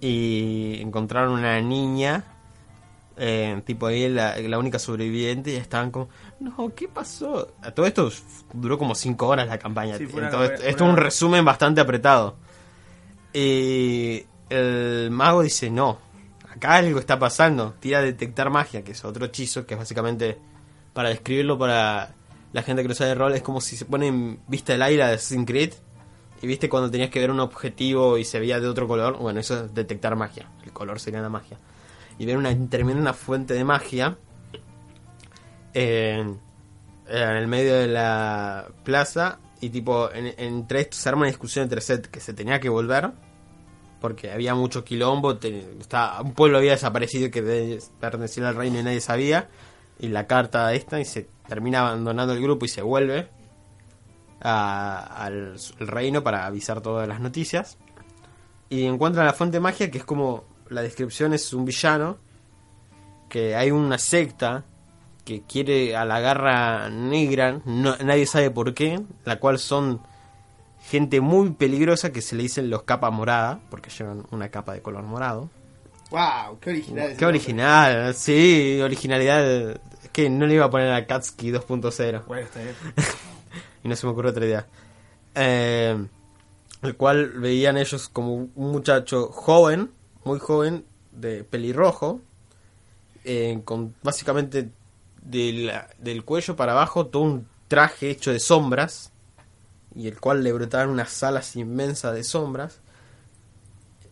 Y encontraron una niña, eh, tipo ahí la, la única sobreviviente, y estaban como, no, ¿qué pasó? A todo esto duró como 5 horas la campaña. Sí, una- Entonces, esto es un resumen bastante apretado. Y el mago dice, no, acá algo está pasando. Tira detectar magia, que es otro hechizo, que es básicamente, para describirlo para la gente que no sabe de rol, es como si se pone en vista el aire de Assassin's Creed. Y viste cuando tenías que ver un objetivo y se veía de otro color. Bueno, eso es detectar magia. El color sería la magia. Y ver una tremenda fuente de magia en, el medio de la plaza. Y tipo, en- entre esto se arma una discusión entre set que se tenía que volver. Porque había mucho quilombo. estaba- un pueblo había desaparecido que pertenecía al reino y nadie sabía. Y la carta esta y se termina abandonando el grupo y se vuelve a- al reino para avisar todas las noticias. Y encuentran la fuente magia que es como la descripción es un villano que hay una secta que quiere a la garra negra, no- nadie sabe por qué, la cual son gente muy peligrosa que se le dicen los capa morada, porque llevan una capa de color morado. ¡Wow! ¡Qué original! Qué original, sí, originalidad. Es que no le iba a poner a Katsuki 2.0 Bueno, está bien. (laughs) y no se me ocurrió otra idea. Eh, el cual veían ellos como un muchacho joven, muy joven, de pelirrojo, eh, con básicamente del cuello para abajo todo un traje hecho de sombras, y el cual le brotaban unas alas inmensas de sombras,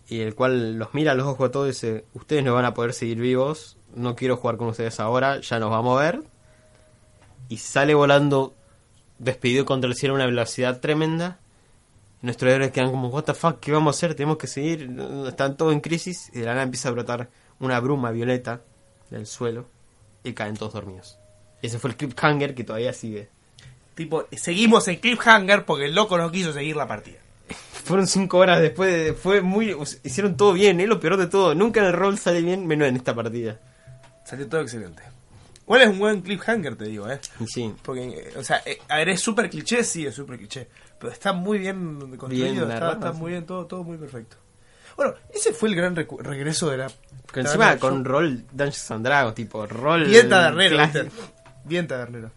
y el cual los mira a los ojos a todos y dice, ustedes no van a poder seguir vivos, no quiero jugar con ustedes ahora, ya nos vamos a ver, y sale volando despedido contra el cielo a una velocidad tremenda. Y Nuestros héroes quedan como, what the fuck, ¿qué vamos a hacer? Tenemos que seguir, están todos en crisis. Y de la nada empieza a brotar una bruma violeta del suelo y caen todos dormidos. Ese fue el cliffhanger que todavía sigue. Tipo, seguimos en Cliffhanger porque el loco no quiso seguir la partida. (laughs) Fueron cinco horas después, de- fue muy... hicieron todo bien, es lo peor de todo. Nunca en el rol sale bien, menos en esta partida. Salió todo excelente. Igual es un buen Cliffhanger, te digo, ¿eh? Sí, Porque, eh, o sea, eh, a ver, es súper cliché, sí, es súper cliché. Pero está muy bien construido, Bien está, muy bien, todo, todo muy perfecto. Bueno, ese fue el gran regreso de la... que encima Yo- con rol Dungeons and Dragons, tipo rol... Bien tabernero. Bien tabernero.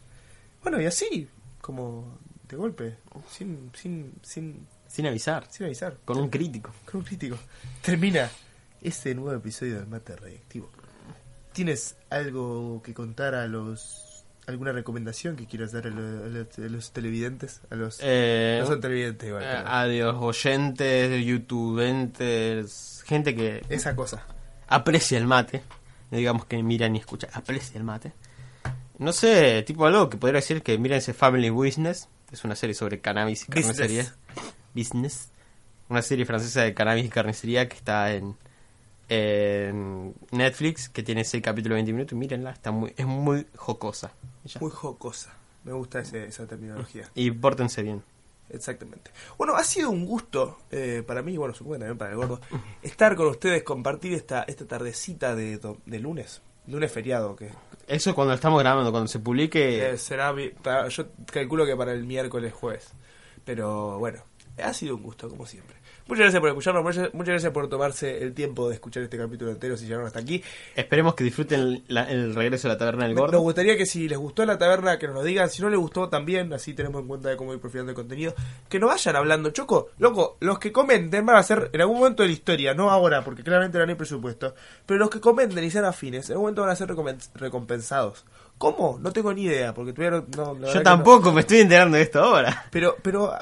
Bueno, y así, como de golpe, sin, sin, sin, Sin avisar, sin avisar, con un crítico. con un crítico, termina este nuevo episodio del Mate Radioactivo. ¿Tienes algo que contar a los... alguna recomendación que quieras dar a, lo- a los, a los televidentes? A los... Eh, no son televidentes igual. Eh, adiós, oyentes, youtubentes, gente que Esa cosa. aprecia el mate. No digamos que mira ni escucha, aprecia el mate. No sé, tipo algo que podría decir que miren ese Family Business. Es una serie sobre cannabis y Business. carnicería. Business. Una serie francesa de cannabis y carnicería que está en, en Netflix, que tiene 6 capítulos de 20 minutos. Mírenla, está muy, es muy jocosa. Ya. Muy jocosa. Me gusta ese- esa terminología. Y pórtense bien. Exactamente. Bueno, ha sido un gusto eh, para mí, bueno, supongo que también para el gordo, estar con ustedes, compartir esta, esta tardecita de, de lunes. Lunes feriado, que Eso cuando estamos grabando, cuando se publique... eh, será, para- yo calculo que para el miércoles jueves. Pero bueno, ha sido un gusto, como siempre. Muchas gracias por escucharnos, muchas, muchas gracias por tomarse el tiempo de escuchar este capítulo entero si llegaron hasta aquí. Esperemos que disfruten la- el regreso de la taberna del gordo. Nos gustaría que si les gustó la taberna, que nos lo digan. Si no les gustó, también, así tenemos en cuenta de cómo ir profilando el contenido. Que nos vayan hablando. Choco, loco, los que comenten van a ser en algún momento de la historia, no ahora, porque claramente no hay presupuesto. Pero los que comenten y sean afines, en algún momento van a ser recompen- recompensados. ¿Cómo? No tengo ni idea, porque todavía no. no- la Yo no. tampoco me estoy enterando de esto ahora. Pero, pero.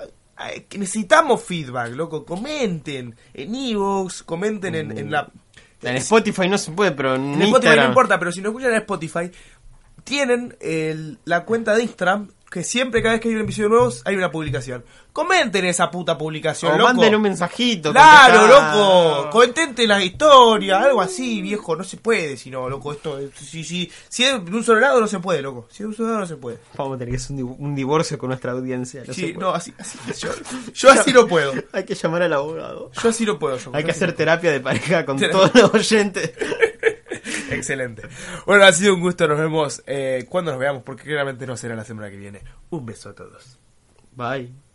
Que necesitamos feedback, loco. Comenten en Evox, comenten en, en la. En Spotify no se puede, pero en, En Spotify no importa, pero si no escuchan en Spotify, tienen el- la cuenta de Instagram que siempre, cada vez que hay un episodio nuevo, hay una publicación. Comenten esa puta publicación, O loco. manden un mensajito. Claro, loco. Contenten la historia, algo así, viejo. No se puede, si no, loco. Esto, si, si, si es de un solo lado, no se puede, loco. Si es de un solo lado, no se puede. Vamos a tener que hacer un, div- un divorcio con nuestra audiencia. no Sí, se puede. no, así, así. Yo, yo así no puedo. (laughs) Hay que llamar al abogado. Yo así no puedo. yo- Hay yo que hacer terapia de pareja con (laughs) todos los oyentes. (laughs) (laughs) Excelente. Bueno, ha sido un gusto. Nos vemos eh, cuando nos veamos, porque claramente no será la semana que viene. Un beso a todos. Bye.